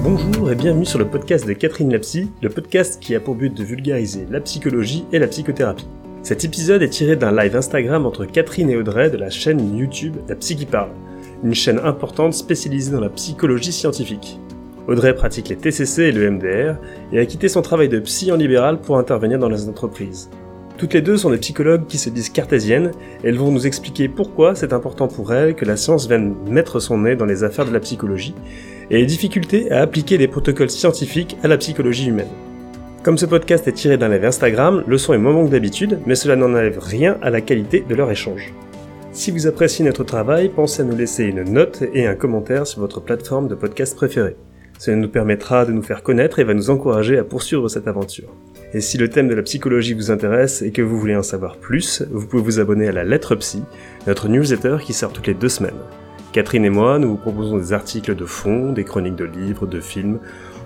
Bonjour et bienvenue sur le podcast de Catherine Lapsy, le podcast qui a pour but de vulgariser la psychologie et la psychothérapie. Cet épisode est tiré d'un live Instagram entre Catherine et Audrey de la chaîne YouTube La Psy qui parle, une chaîne importante spécialisée dans la psychologie scientifique. Audrey pratique les TCC et le MDR et a quitté son travail de psy en libéral pour intervenir dans les entreprises. Toutes les deux sont des psychologues qui se disent cartésiennes et elles vont nous expliquer pourquoi c'est important pour elles que la science vienne mettre son nez dans les affaires de la psychologie et les difficultés à appliquer des protocoles scientifiques à la psychologie humaine. Comme ce podcast est tiré d'un live Instagram, le son est moins bon que d'habitude, mais cela n'enlève rien à la qualité de leur échange. Si vous appréciez notre travail, pensez à nous laisser une note et un commentaire sur votre plateforme de podcast préférée. Cela nous permettra de nous faire connaître et va nous encourager à poursuivre cette aventure. Et si le thème de la psychologie vous intéresse et que vous voulez en savoir plus, vous pouvez vous abonner à la Lettre Psy, notre newsletter qui sort toutes les deux semaines. Catherine et moi, nous vous proposons des articles de fond, des chroniques de livres, de films,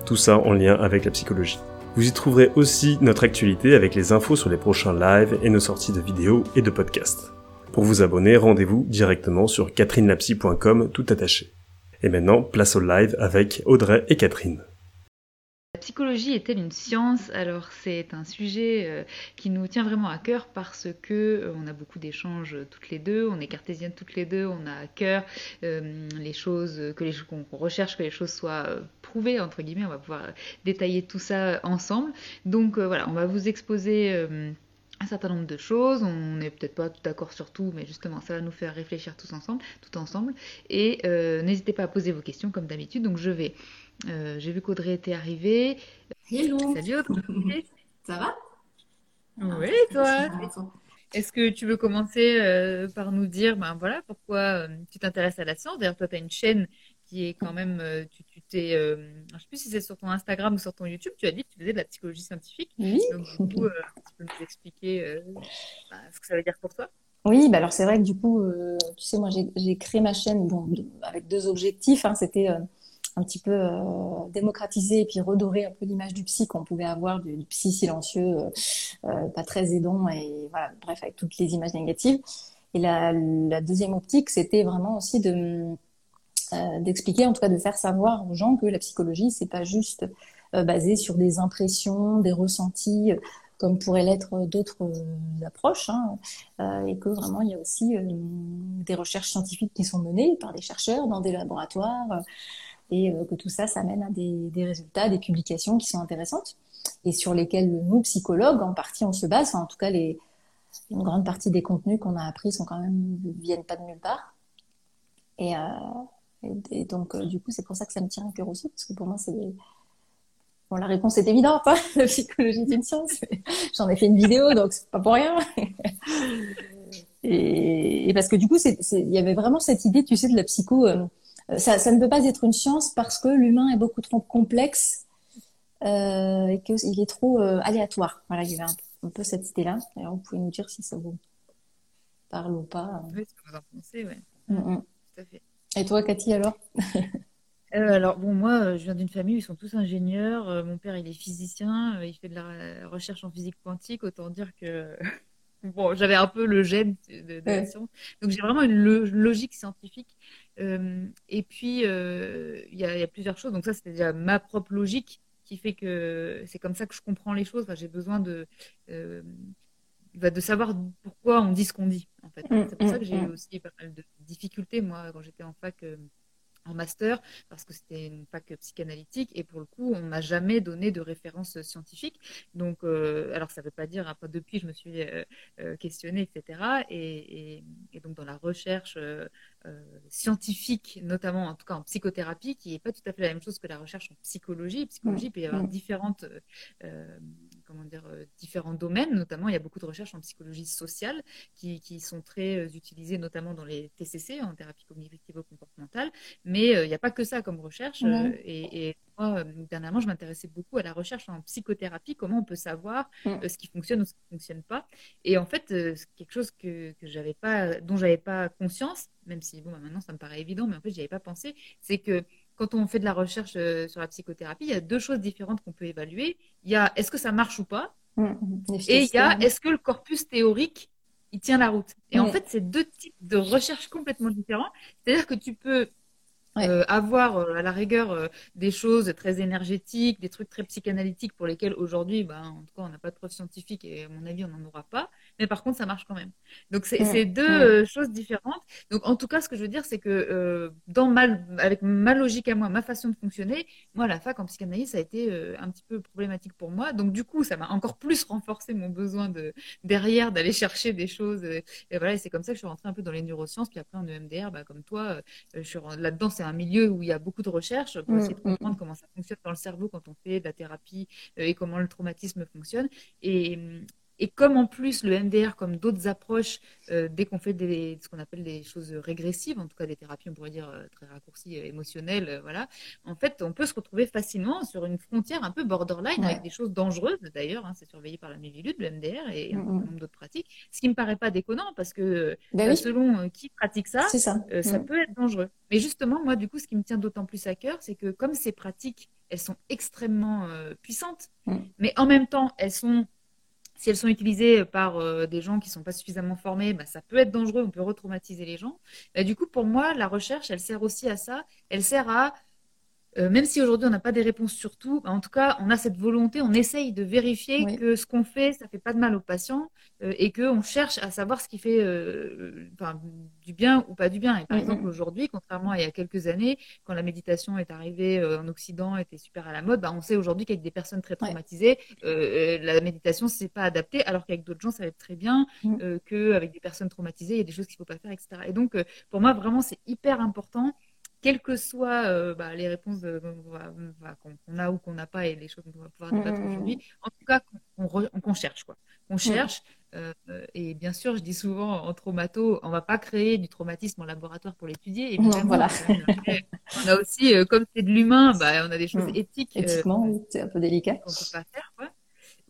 tout ça en lien avec la psychologie. Vous y trouverez aussi notre actualité avec les infos sur les prochains lives et nos sorties de vidéos et de podcasts. Pour vous abonner, rendez-vous directement sur catherinelapsy.com tout attaché. Et maintenant, place au live avec Audrey et Catherine psychologie est-elle une science? Alors c'est un sujet euh, qui nous tient vraiment à cœur parce que euh, on a beaucoup d'échanges toutes les deux, on est cartésiennes toutes les deux, on a à cœur euh, les choses que les qu'on recherche que les choses soient prouvées entre guillemets. On va pouvoir détailler tout ça ensemble. Donc voilà, on va vous exposer un certain nombre de choses. On n'est peut-être pas tout d'accord sur tout, mais justement, ça va nous faire réfléchir tous ensemble, tout ensemble. Et n'hésitez pas à poser vos questions comme d'habitude. Donc je vais euh, j'ai vu qu'Audrey était arrivée. Hello. Salut Audrey. Ça va? Oui, toi? Est-ce que tu veux commencer euh, par nous dire ben voilà, pourquoi euh, tu t'intéresses à la science? D'ailleurs, toi, tu as une chaîne qui est quand même. tu, tu t'es, je ne sais plus si c'est sur ton Instagram ou sur ton YouTube, tu as dit que tu faisais de la psychologie scientifique. Oui. Donc, du coup, tu peux nous expliquer ben, ce que ça veut dire pour toi? Oui, bah alors c'est vrai que du coup, tu sais, moi j'ai créé ma chaîne bon, avec deux objectifs. Hein, C'était un petit peu euh, démocratiser et puis redorer un peu l'image du psy qu'on pouvait avoir, du, psy silencieux, euh, euh, pas très aidant, et voilà, bref, avec toutes les images négatives. Et la, deuxième optique, c'était vraiment aussi de d'expliquer, en tout cas de faire savoir aux gens que la psychologie, c'est pas juste basé sur des impressions, des ressentis, comme pourraient l'être d'autres approches, hein, et que vraiment il y a aussi des recherches scientifiques qui sont menées par des chercheurs dans des laboratoires, et euh, que tout ça, ça mène à des, résultats, des publications qui sont intéressantes et sur lesquelles nous, psychologues, en partie, on se base. en tout cas, une grande partie des contenus qu'on a appris sont quand viennent pas de nulle part. Et, euh, donc, euh, du coup, c'est pour ça que ça me tient à cœur aussi, parce que pour moi, c'est Bon, la réponse est évidente, hein la psychologie d'une science. J'en ai fait une vidéo, donc c'est pas pour rien. et, parce que du coup, il y avait vraiment cette idée, tu sais, de la psycho. Ça, ça, ne peut pas être une science parce que l'humain est beaucoup trop complexe euh, et qu'il est trop euh, aléatoire. Voilà, il y avait un, peu cette idée-là. D'ailleurs, vous pouvez nous dire si ça vous parle ou pas. Oui, ce que vous en pensez, oui. Mm -hmm. Tout à fait. Et toi, Cathy, alors? Euh, alors bon, moi, je viens d'une famille où ils sont tous ingénieurs. Euh, mon père, il est physicien, euh, il fait de la recherche en physique quantique. Autant dire que bon, j'avais un peu le gène de, de ouais. la science. Donc j'ai vraiment une logique scientifique euh, et puis, euh, il y, a, y, a plusieurs choses. Donc ça, c'était déjà ma propre logique qui fait que c'est comme ça que je comprends les choses. Enfin, J'ai besoin de, euh, de savoir pourquoi on dit ce qu'on dit. En fait. Mmh, c'est pour ça que j'ai eu aussi pas mal de difficultés, moi, quand j'étais en fac en master parce que c'était une fac psychanalytique et pour le coup on m'a jamais donné de référence scientifique donc euh, alors ça veut pas dire après depuis je me suis euh, euh, questionnée etc et, et, et, donc dans la recherche euh, euh, scientifique notamment en tout cas en psychothérapie qui est pas tout à fait la même chose que la recherche en psychologie psychologie mmh. peut y avoir mmh. différentes euh, comment dire, euh, différents domaines. Notamment, il y a beaucoup de recherches en psychologie sociale qui, qui sont très euh, utilisées, notamment dans les TCC, en thérapie cognitivo-comportementale. Mais euh, il n'y a pas que ça comme recherche. Mmh. Et, et, moi, dernièrement, je m'intéressais beaucoup à la recherche en psychothérapie, comment on peut savoir mmh. ce qui fonctionne ou ce qui ne fonctionne pas. Et en fait, c'est quelque chose que, que j'avais pas, dont j'avais pas conscience, même si bon, maintenant ça me paraît évident, mais en fait, j'y avais pas pensé, c'est que quand on fait de la recherche euh, sur la psychothérapie, il y a deux choses différentes qu'on peut évaluer. Il y a est-ce que ça marche ou pas? Mmh, Et il y a est-ce que le corpus théorique, il tient la route? Et mmh. en fait, c'est deux types de recherches complètement différents. C'est-à-dire que tu peux Euh, avoir euh, à la rigueur euh, des choses très énergétiques, des trucs très psychanalytiques pour lesquels aujourd'hui, ben, en tout cas, on n'a pas de preuves scientifiques et à mon avis, on n'en aura pas. Mais par contre, ça marche quand même. Donc c'est deux choses différentes. Donc en tout cas, ce que je veux dire, c'est que dans ma, avec ma logique à moi, ma façon de fonctionner, moi, la fac en psychanalyse, ça a été un petit peu problématique pour moi. Donc du coup, ça m'a encore plus renforcé mon besoin de derrière d'aller chercher des choses. Et, voilà, c'est comme ça que je suis rentrée un peu dans les neurosciences. Puis après en EMDR, bah, comme toi, là-dedans c'est un milieu où il y a beaucoup de recherches pour mm, essayer de mm, comprendre mm. comment ça fonctionne dans le cerveau quand on fait de la thérapie euh, et comment le traumatisme fonctionne. Et, et comme en plus le MDR, comme d'autres approches, euh, dès qu'on fait des, ce qu'on appelle des choses régressives, en tout cas des thérapies, on pourrait dire euh, très raccourcies, euh, émotionnelles, voilà, en fait, on peut se retrouver facilement sur une frontière un peu borderline avec des choses dangereuses d'ailleurs. Hein, c'est surveillé par la Mivilude, le MDR et un nombre d'autres pratiques. Ce qui me paraît pas déconnant parce que ben selon qui pratique ça, ça, ça peut être dangereux. Mais justement, moi, du coup, ce qui me tient d'autant plus à cœur, c'est que comme ces pratiques, elles sont extrêmement puissantes, mais en même temps, elles sont si elles sont utilisées par euh, des gens qui ne sont pas suffisamment formés, bah, ça peut être dangereux, on peut retraumatiser les gens. Bah, du coup, pour moi, la recherche, elle sert aussi à ça. Elle sert à euh, même si aujourd'hui on n'a pas des réponses sur tout, bah, en tout cas on a cette volonté, on essaye de vérifier que ce qu'on fait, ça fait pas de mal aux patients euh, et qu'on cherche à savoir ce qui fait euh, du bien ou pas du bien. Et par exemple aujourd'hui, contrairement à il y a quelques années, quand la méditation est arrivée en Occident, était super à la mode, bah, on sait aujourd'hui qu'avec des personnes très traumatisées, la méditation c'est pas adapté, alors qu'avec d'autres gens ça va être très bien, mm. qu'avec des personnes traumatisées il y a des choses qu'il faut pas faire, etc. Et donc pour moi vraiment c'est hyper important quelles que soient euh, bah, les réponses qu'on a ou qu'on n'a pas et les choses qu'on va pouvoir débattre mmh, mmh, aujourd'hui, en tout cas qu'on cherche quoi, qu'on cherche. Euh, et bien sûr, je dis souvent en traumato, on va pas créer du traumatisme en laboratoire pour l'étudier. Non, voilà. on a aussi, euh, comme c'est de l'humain, bah, on a des choses éthiques. Éthiquement, c'est un peu délicat. Qu'on peut pas faire. Quoi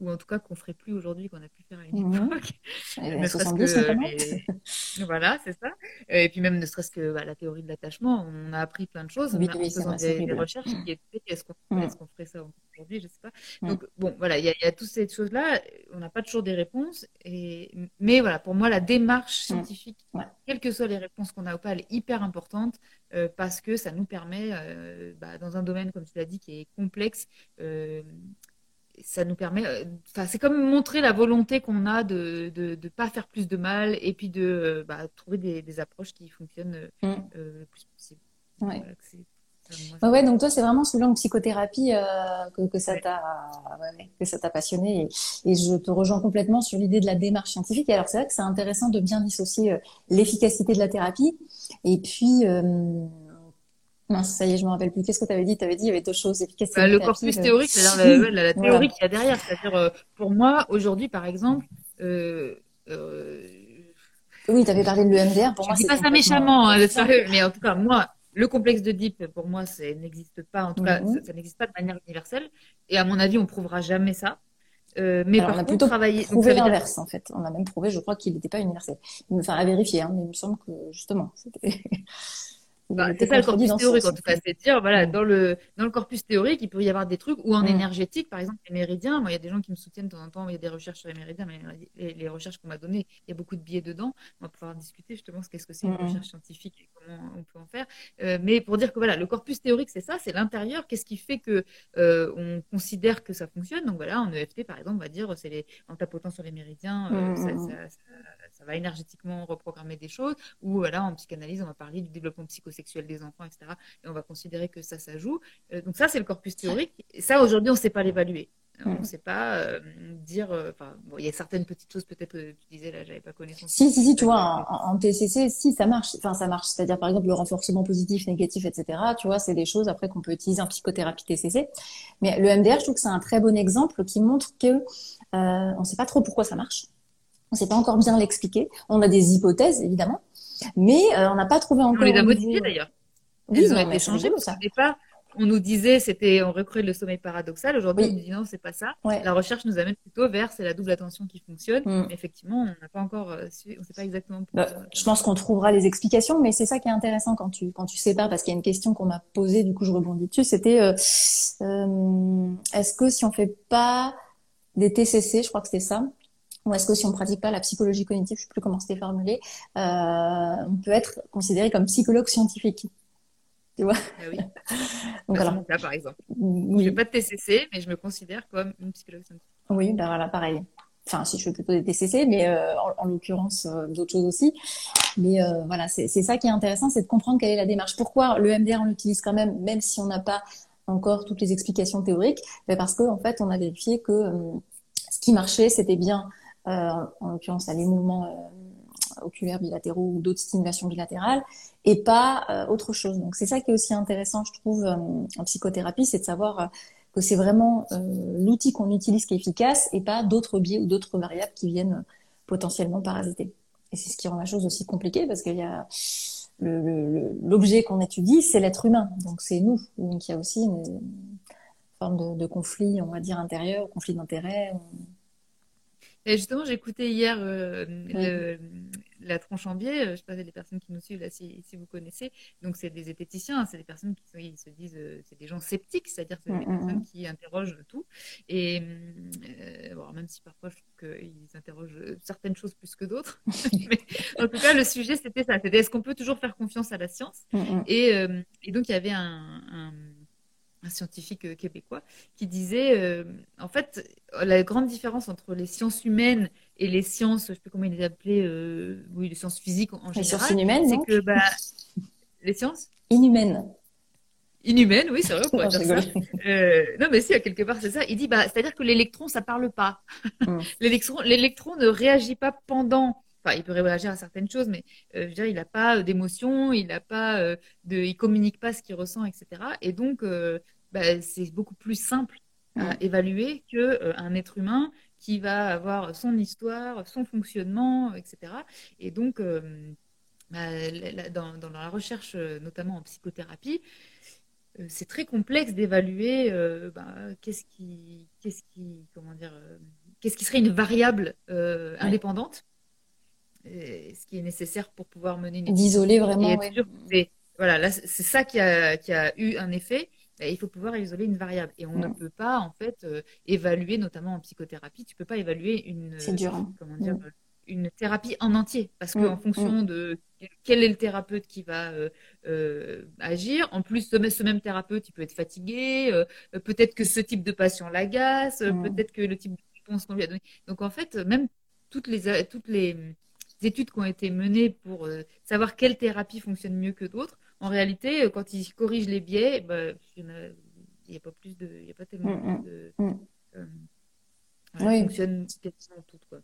ou en tout cas qu'on ferait plus aujourd'hui qu'on a pu faire à une mhm. époque. ne que, voilà, c'est ça. Et puis même ne serait-ce que bah, la théorie de l'attachement, on a appris plein de choses oui, en oui, faisant des, des, recherches qui étaient est-ce qu'on est ferait ça aujourd'hui, je sais pas. Donc bon, voilà, il y, y, a toutes ces choses-là. On n'a pas toujours des réponses, et mais voilà, pour moi la démarche scientifique, quelles que soient les réponses qu'on a ou pas, elle est hyper importante euh, parce que ça nous permet, euh, bah, dans un domaine comme tu l'as dit qui est complexe. Euh, ça nous permet, euh, enfin, c'est comme montrer la volonté qu'on a de ne pas faire plus de mal et puis de euh, bah, trouver des, des, approches qui fonctionnent euh, mm. le plus possible. Ouais. ouais, donc toi, c'est vraiment sous l'angle psychothérapie que, que, ça t'a que ça t'a passionné et, et, je te rejoins complètement sur l'idée de la démarche scientifique. Et alors, c'est vrai que c'est intéressant de bien dissocier l'efficacité de la thérapie et puis ça y est, je me rappelle plus. Qu'est-ce que tu avais dit? Tu avais dit il y avait deux choses. Bah, le corpus théorique, c'est-à-dire la, la, théorie qu'il y a derrière. C'est-à-dire, euh, pour moi, aujourd'hui, par exemple, euh, euh, oui, tu avais parlé de l'EMDR. Pour je moi, dis pas ça méchamment, hein, mais en tout cas, moi, le complexe de Deep, pour moi, ça n'existe pas. En tout cas, mhm. ça, n'existe pas de manière universelle. Et à mon avis, on prouvera jamais ça. Euh, mais on a plutôt travaillé. prouvé l'inverse, en fait. On a même prouvé, je crois, qu'il n'était pas universel. Enfin, à vérifier, hein, mais il me semble que justement, Bah, c'est ça le corpus théorique en tout cas, c'est dire voilà dans le dans le corpus théorique il peut y avoir des trucs ou en énergétique par exemple les méridiens. Moi il y a des gens qui me soutiennent de temps en temps. Il y a des recherches sur les méridiens, mais les, recherches qu'on m'a données, il y a beaucoup de biais dedans. On va pouvoir discuter justement qu'est-ce que c'est une recherche scientifique et comment on peut en faire. Euh, mais pour dire que voilà le corpus théorique c'est ça, c'est l'intérieur. Qu'est-ce qui fait que euh, on considère que ça fonctionne? Donc voilà en EFT par exemple on va dire c'est les en tapotant sur les méridiens euh, ça, ça, ça, ça, va énergétiquement reprogrammer des choses. Ou voilà en psychanalyse on va parler du développement psychosexuel des enfants, etc. Et on va considérer que ça, ça joue. Euh, donc ça, c'est le corpus théorique. Et ça, aujourd'hui, on ne sait pas l'évaluer. Euh, on ne sait pas euh, dire. Enfin, bon, il y a certaines petites choses peut-être que tu disais là, j'avais pas connaissance. Si, si, si, tu vois, en, TCC, si ça marche. Enfin, ça marche. C'est-à-dire, par exemple, le renforcement positif, négatif, etc. Tu vois, c'est des choses après qu'on peut utiliser en psychothérapie TCC. Mais le MDR, je trouve que c'est un très bon exemple qui montre que on ne sait pas trop pourquoi ça marche. On ne sait pas encore bien l'expliquer. On a des hypothèses, évidemment, mais euh, on n'a pas trouvé encore. On les a modifiées d'ailleurs. Oui, Elles ont été changées. Ça. Au départ, on nous disait c'était on recrée le sommeil paradoxal. Aujourd'hui, on nous dit non, c'est pas ça. La recherche nous amène plutôt vers c'est la double attention qui fonctionne. Mm. effectivement, on n'a pas encore, euh, on sait pas exactement. Bah, je pense qu'on trouvera les explications, mais c'est ça qui est intéressant quand tu quand tu sépares, parce qu'il y a une question qu'on m'a posée, du coup je rebondis dessus. C'était euh, est-ce que si on fait pas des TCC, je crois que c'était ça, ou est-ce que si on pratique pas la psychologie cognitive, je sais plus comment c'était formulé, euh, on peut être considéré comme psychologue scientifique Tu vois? Ah oui. Donc, bah, mon cas, par exemple. Oui. Je n'ai pas de TCC, mais je me considère comme une psychologue scientifique. Oui, ben voilà, pareil. Enfin, si je fais plutôt des TCC, mais euh, en, l'occurrence, euh, d'autres choses aussi. Mais voilà, c'est ça qui est intéressant, c'est de comprendre quelle est la démarche. Pourquoi le MDR, on l'utilise quand même, même si on n'a pas encore toutes les explications théoriques? Ben Parce qu'en en fait, on a vérifié que ce qui marchait, c'était bien, en l'occurrence, les mouvements oculaires bilatéraux ou d'autres stimulations bilatérales, et pas autre chose. Donc, c'est ça qui est aussi intéressant, je trouve, en psychothérapie, c'est de savoir que c'est vraiment euh, l'outil qu'on utilise qui est efficace et pas d'autres biais ou d'autres variables qui viennent potentiellement parasiter. Et c'est ce qui rend la chose aussi compliquée parce qu'il y a l'objet qu'on étudie, c'est l'être humain, donc c'est nous. Donc il y a aussi une, forme de, conflit, on va dire intérieur, conflit d'intérêt. Et justement, j'écoutais hier euh, le, la tronche en biais, euh, je sais pas, des personnes qui nous suivent là, si, si vous connaissez. Donc, c'est des zététiciens, hein, c'est des personnes qui ils se disent, euh, c'est des gens sceptiques, c'est-à-dire c'est des mm, mm, personnes mm. qui interrogent tout. Et euh, bon, même si parfois je trouve qu'ils interrogent certaines choses plus que d'autres. Mais en tout cas, le sujet, c'était ça. C'était est-ce qu'on peut toujours faire confiance à la science? Et, et, donc, il y avait un, un un scientifique québécois, qui disait, en fait, la grande différence entre les sciences humaines et les sciences, je sais plus comment il les appelait, euh, oui, les sciences physiques en général. Les sciences inhumaines, c'est que bah, les sciences inhumaines. Inhumaines, oui, c'est vrai, on pourrait dire ça. Euh, non, mais si, à quelque part, c'est ça. Il dit, bah, c'est-à-dire que l'électron, ça parle pas. Mm. l'électron, l'électron ne réagit pas pendant. Enfin, il peut réagir à certaines choses, mais euh, je veux dire, il n'a pas d'émotion, il n'a pas de, il communique pas ce qu'il ressent, etc. Et donc, bah, c'est beaucoup plus simple à évaluer que un être humain qui va avoir son histoire, son fonctionnement, etc. Et donc, euh, bah, dans, la recherche, notamment en psychothérapie, euh, c'est très complexe d'évaluer euh, bah, qu'est-ce qui, qu'est-ce qui, comment dire, qu'est-ce qui serait une variable indépendante, ce qui est nécessaire pour pouvoir mener une d'isoler vraiment. voilà, là, c'est ça qui a, qui a eu un effet. Il faut pouvoir isoler une variable. Et on ne peut pas, en fait, euh, évaluer, notamment en psychothérapie, tu ne peux pas évaluer une, hein. comment dire, mm. une thérapie en entier. Parce qu'en mm. fonction mm. de quel est le thérapeute qui va euh, euh, agir, en plus, ce, même thérapeute, il peut être fatigué, peut-être que ce type de patient l'agace, peut-être que le type de réponse qu'on lui a donné. Donc, en fait, même toutes les, toutes les études qui ont été menées pour savoir quelle thérapie fonctionne mieux que d'autres, en réalité, euh, quand ils corrigent les biais, bah, il n'y a, pas plus de, il y a pas tellement mm, mm, de, mm. Euh, oui. fonctionne toutes quoi.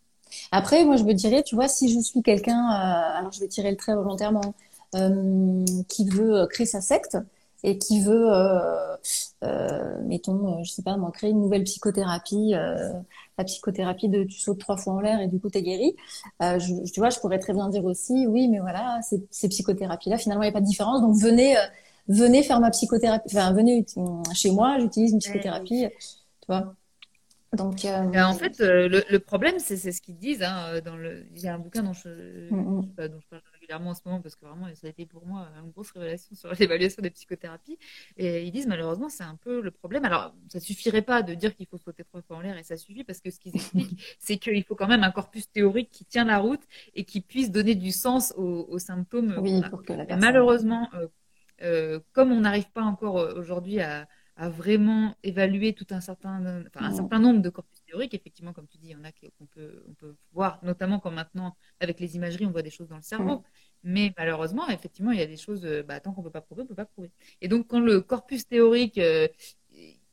Après, moi, je me dirais, tu vois, si je suis quelqu'un, euh, alors je vais tirer le trait volontairement, qui veut créer sa secte, et qui veut, euh, euh, mettons, euh, je sais pas, moi, créer une nouvelle psychothérapie, euh, la psychothérapie de tu sautes trois fois en l'air et du coup t'es guéri. Euh, je, tu vois, je pourrais très bien dire aussi, oui, mais voilà, ces, ces psychothérapies-là, finalement, il n'y a pas de différence. Donc venez, venez faire ma psychothérapie, enfin venez chez moi, j'utilise une psychothérapie, tu vois. Donc, euh... en fait, le, le, problème, c'est ce qu'ils disent. Hein, dans le... Il y a un bouquin dont je, mm -hmm. dont je parle en ce moment parce que vraiment ça a été pour moi une grosse révélation sur l'évaluation des psychothérapies. Et ils disent malheureusement c'est un peu le problème. Alors ça suffirait pas de dire qu'il faut sauter trois fois en l'air et ça suffit parce que ce qu'ils expliquent c'est qu'il faut quand même un corpus théorique qui tient la route et qui puisse donner du sens aux, symptômes. Oui, pour que la personne... Malheureusement, euh, euh, comme on n'arrive pas encore aujourd'hui à, à, vraiment évaluer tout un certain, enfin, un certain nombre de corpus théoriques, effectivement, comme tu dis, il y en a qu'on peut, on peut voir, notamment quand maintenant, avec les imageries, on voit des choses dans le cerveau. Mais malheureusement, effectivement, il y a des choses, euh, bah, tant qu'on ne peut pas prouver, on ne peut pas prouver. Et donc, quand le corpus théorique, euh,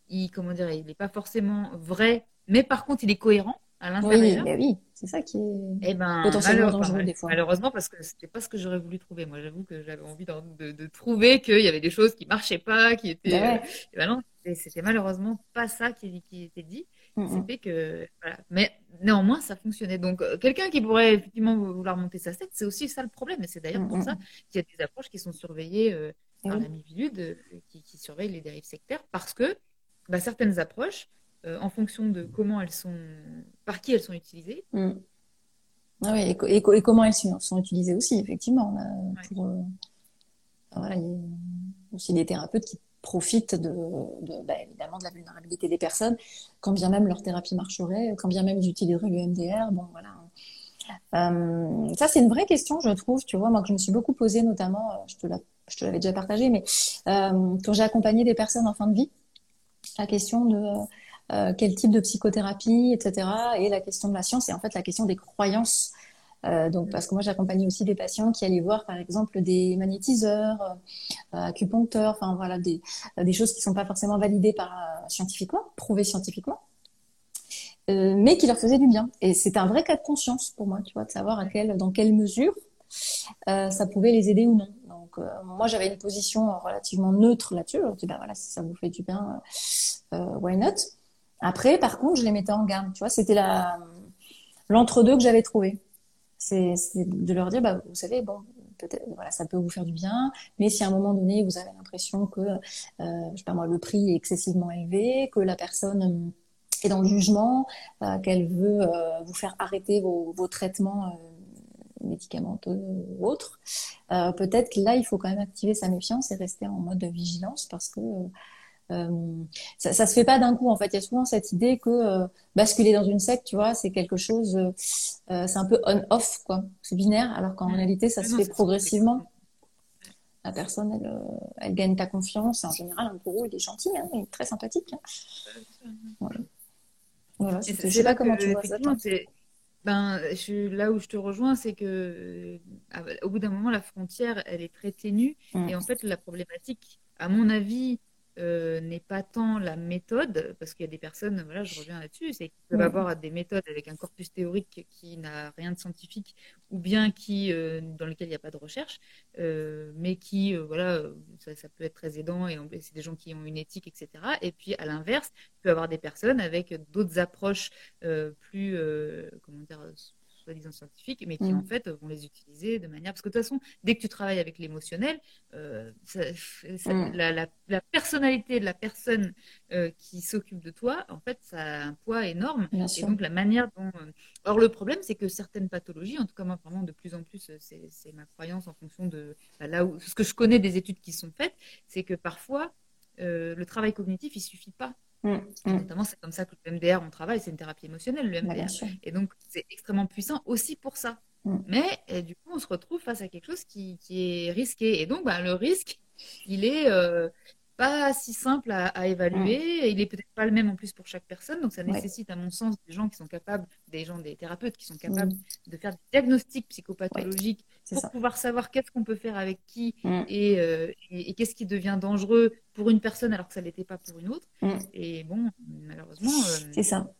il, comment dire, il n'est pas forcément vrai, mais par contre, il est cohérent à l'intérieur. Oui, oui, c'est ça qui est eh ben, potentiellement dangereux des fois. Malheureusement, parce que c'était pas ce que j'aurais voulu trouver. Moi, j'avoue que j'avais envie de, de, trouver qu'il y avait des choses qui marchaient pas, qui étaient. Ben euh, ben non, c'était malheureusement pas ça qui, qui était dit. C'était que voilà. Mais néanmoins, ça fonctionnait. Donc, euh, quelqu'un qui pourrait effectivement vouloir monter sa secte, c'est aussi ça le problème. Et c'est d'ailleurs pour ça qu'il y a des approches qui sont surveillées euh, par la MIVILUD, euh, qui, qui surveillent les dérives sectaires, parce que bah, certaines approches, en fonction de comment elles sont, par qui elles sont utilisées. Mm. Ah oui, et, et, comment elles sont, sont, utilisées aussi, effectivement. pour, voilà, il y a aussi des thérapeutes qui profitent de, bah, évidemment de la vulnérabilité des personnes, quand bien même leur thérapie marcherait, quand bien même ils utiliseraient le MDR. Bon, voilà. Euh, ça, c'est une vraie question, je trouve, tu vois, moi que je me suis beaucoup posée, notamment, euh, je te la je te l'avais déjà partagé, mais quand j'ai accompagné des personnes en fin de vie, la question de quel type de psychothérapie, etc., et la question de la science, et en fait la question des croyances euh, donc, parce que moi, j'accompagnais aussi des patients qui allaient voir, par exemple, des magnétiseurs, euh, acupuncteurs, enfin voilà, des, des choses qui ne sont pas forcément validées par euh, scientifiquement, prouvées scientifiquement, mais qui leur faisaient du bien. Et c'est un vrai cas de conscience pour moi, tu vois, de savoir à quel, dans quelle mesure ça pouvait les aider ou non. Donc, moi, j'avais une position relativement neutre là-dessus. Je dis, bah voilà, si ça vous fait du bien, why not? Après, par contre, je les mettais en garde. Tu vois, c'était la l'entre-deux que j'avais trouvé c'est de leur dire, bah, vous savez, bon, peut-être, voilà, ça peut vous faire du bien, mais si à un moment donné vous avez l'impression que, euh, je sais pas moi, le prix est excessivement élevé, que la personne euh, est dans le jugement, euh, qu'elle veut euh, vous faire arrêter vos, vos traitements euh, médicamenteux ou autres, peut-être que là il faut quand même activer sa méfiance et rester en mode de vigilance parce que euh, ça, ça se fait pas d'un coup en fait. Il y a souvent cette idée que euh, basculer dans une secte, tu vois, c'est quelque chose, euh, c'est un peu on-off quoi, c'est binaire, alors qu'en réalité ça se fait progressivement. La personne, elle, elle, gagne ta confiance. En général, un gourou, il est gentil, hein, il est très sympathique. Hein. Voilà. voilà je sais pas comment tu vois ça. Ben, je, là où je te rejoins, c'est que au bout d'un moment, la frontière, elle est très ténue. Mm. Et en fait, la problématique, à mon avis, euh, n'est pas tant la méthode, parce qu'il y a des personnes, voilà, je reviens là-dessus, c'est qu'ils peuvent avoir des méthodes avec un corpus théorique qui n'a rien de scientifique, ou bien qui euh, dans lequel il n'y a pas de recherche, euh, mais qui, voilà, ça, ça, peut être très aidant, et c'est des gens qui ont une éthique, etc. Et puis à l'inverse, il peut avoir des personnes avec d'autres approches plus, comment dire, soi-disant scientifiques, mais qui en mm. fait vont les utiliser de manière. Parce que de toute façon, dès que tu travailles avec l'émotionnel, euh, mm. la, la, la, personnalité de la personne euh, qui s'occupe de toi, en fait, ça a un poids énorme. et donc la manière dont. Euh... Or, le problème, c'est que certaines pathologies, en tout cas, moi, vraiment, de plus en plus, c'est ma croyance en fonction de bah, là où. Ce que je connais des études qui sont faites, c'est que parfois, euh, le travail cognitif, il suffit pas Mm, mm. Notamment, c'est comme ça que le MDR, on travaille, c'est une thérapie émotionnelle, le MDR. et donc, c'est extrêmement puissant aussi pour ça. Mm. Mais du coup, on se retrouve face à quelque chose qui, qui est risqué. Et donc, bah, le risque, il est, euh, pas si simple à, évaluer. Il est peut-être pas le même en plus pour chaque personne, donc ça nécessite, à mon sens, des gens qui sont capables, des gens, des thérapeutes qui sont capables de faire des diagnostics psychopathologiques pour pouvoir savoir qu'est-ce qu'on peut faire avec qui euh, et, qu'est-ce qui devient dangereux pour une personne alors que ça l'était pas pour une autre. Et bon, malheureusement. Euh, c'est ça.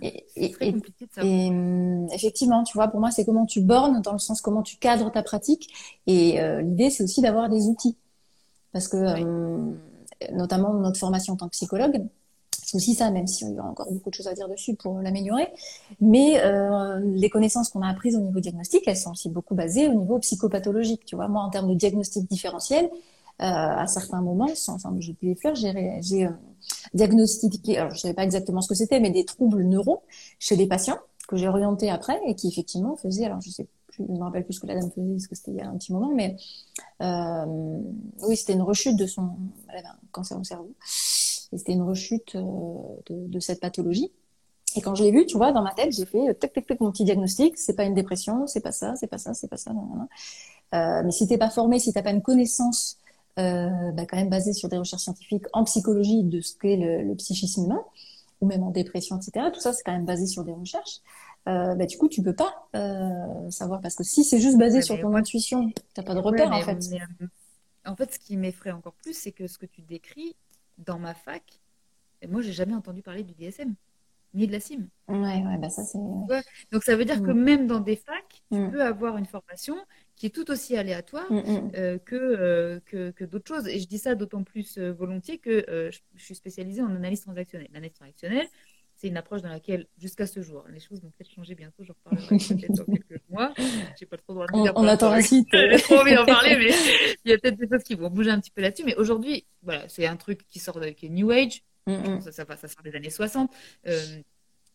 C'est très compliqué de savoir. Et, effectivement, tu vois, pour moi, c'est comment tu bornes, dans le sens comment tu cadres ta pratique. Et euh, l'idée, c'est aussi d'avoir des outils. Parce que notamment notre formation en tant que psychologue. C'est aussi ça, même s'il y a encore beaucoup de choses à dire dessus pour l'améliorer. Mais euh, les connaissances qu'on a apprises au niveau diagnostic, elles sont aussi beaucoup basées au niveau psychopathologique. Tu vois, moi, en termes de diagnostic différentiel, euh, à certains moments, sans, sans jeter les fleurs, j'ai euh, diagnostiqué, alors je savais pas exactement ce que c'était, mais des troubles neuro chez des patients que j'ai orientés après et qui effectivement faisaient, alors je sais je ne me rappelle plus ce que la dame faisait, parce que c'était il y a un petit moment, mais euh, oui, c'était une rechute de son, cancer au cerveau, c'était une rechute euh, de, cette pathologie. Et quand je l'ai vu, tu vois, dans ma tête, j'ai fait tac tac tac mon petit diagnostic, c'est pas une dépression, c'est pas ça, c'est pas ça, c'est pas ça. Euh, mais si t'es pas formé, si t'as pas une connaissance bah, quand même basée sur des recherches scientifiques en psychologie de ce qu'est le psychisme humain, ou même en dépression, etc. Tout ça, c'est quand même basé sur des recherches euh, bah, du coup, tu peux pas euh, savoir parce que si c'est juste basé sur ton intuition, t'as pas de repère en fait. Euh, en fait, ce qui m'effraie encore plus, c'est que ce que tu décris dans ma fac, moi, j'ai jamais entendu parler du DSM ni de la CIM. Ouais, ouais, bah ça c'est. Donc ça veut dire que mm. même dans des facs, tu mm. peux avoir une formation qui est tout aussi aléatoire mm, que, que, que d'autres choses. Et je dis ça d'autant plus volontiers que je, je, suis spécialisée en analyse transactionnelle. L'analyse transactionnelle, c'est une approche dans laquelle, jusqu'à ce jour, les choses vont peut-être changer bientôt, j'en reparlerai peut-être dans quelques mois. J'ai pas trop droit de dire. On, attend la suite. J'ai trop envie d'en parler, mais il y a peut-être des choses qui vont bouger un petit peu là-dessus. Mais aujourd'hui, voilà, c'est un truc qui sort de, qui est New Age. Mm -hmm. ça, ça, ça, sort des années 60. Euh,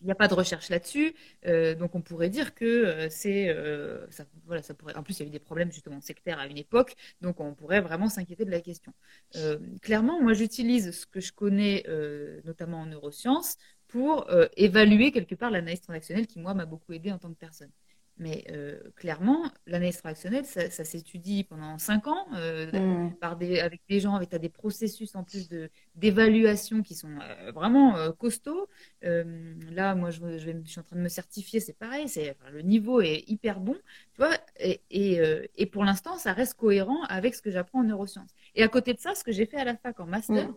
il n'y a pas de recherche là-dessus, euh, donc on pourrait dire que euh, c'est, euh, ça, voilà, ça pourrait. En plus, il y a eu des problèmes justement sectaires à une époque, donc on pourrait vraiment s'inquiéter de la question. Euh, clairement, moi, j'utilise ce que je connais, euh, notamment en neurosciences, pour euh, évaluer quelque part l'analyse transactionnelle qui, moi, m'a beaucoup aidé en tant que personne. Mais euh, clairement, l'analyse transactionnelle, ça, s'étudie pendant cinq ans euh, mm. par des, avec des gens, avec des processus en plus d'évaluation qui sont euh, vraiment costauds. là, moi, je, je, suis en train de me certifier, c'est pareil, c'est le niveau est hyper bon, tu vois. Et, et, et pour l'instant, ça reste cohérent avec ce que j'apprends en neurosciences. Et à côté de ça, ce que j'ai fait à la fac en master. Mm.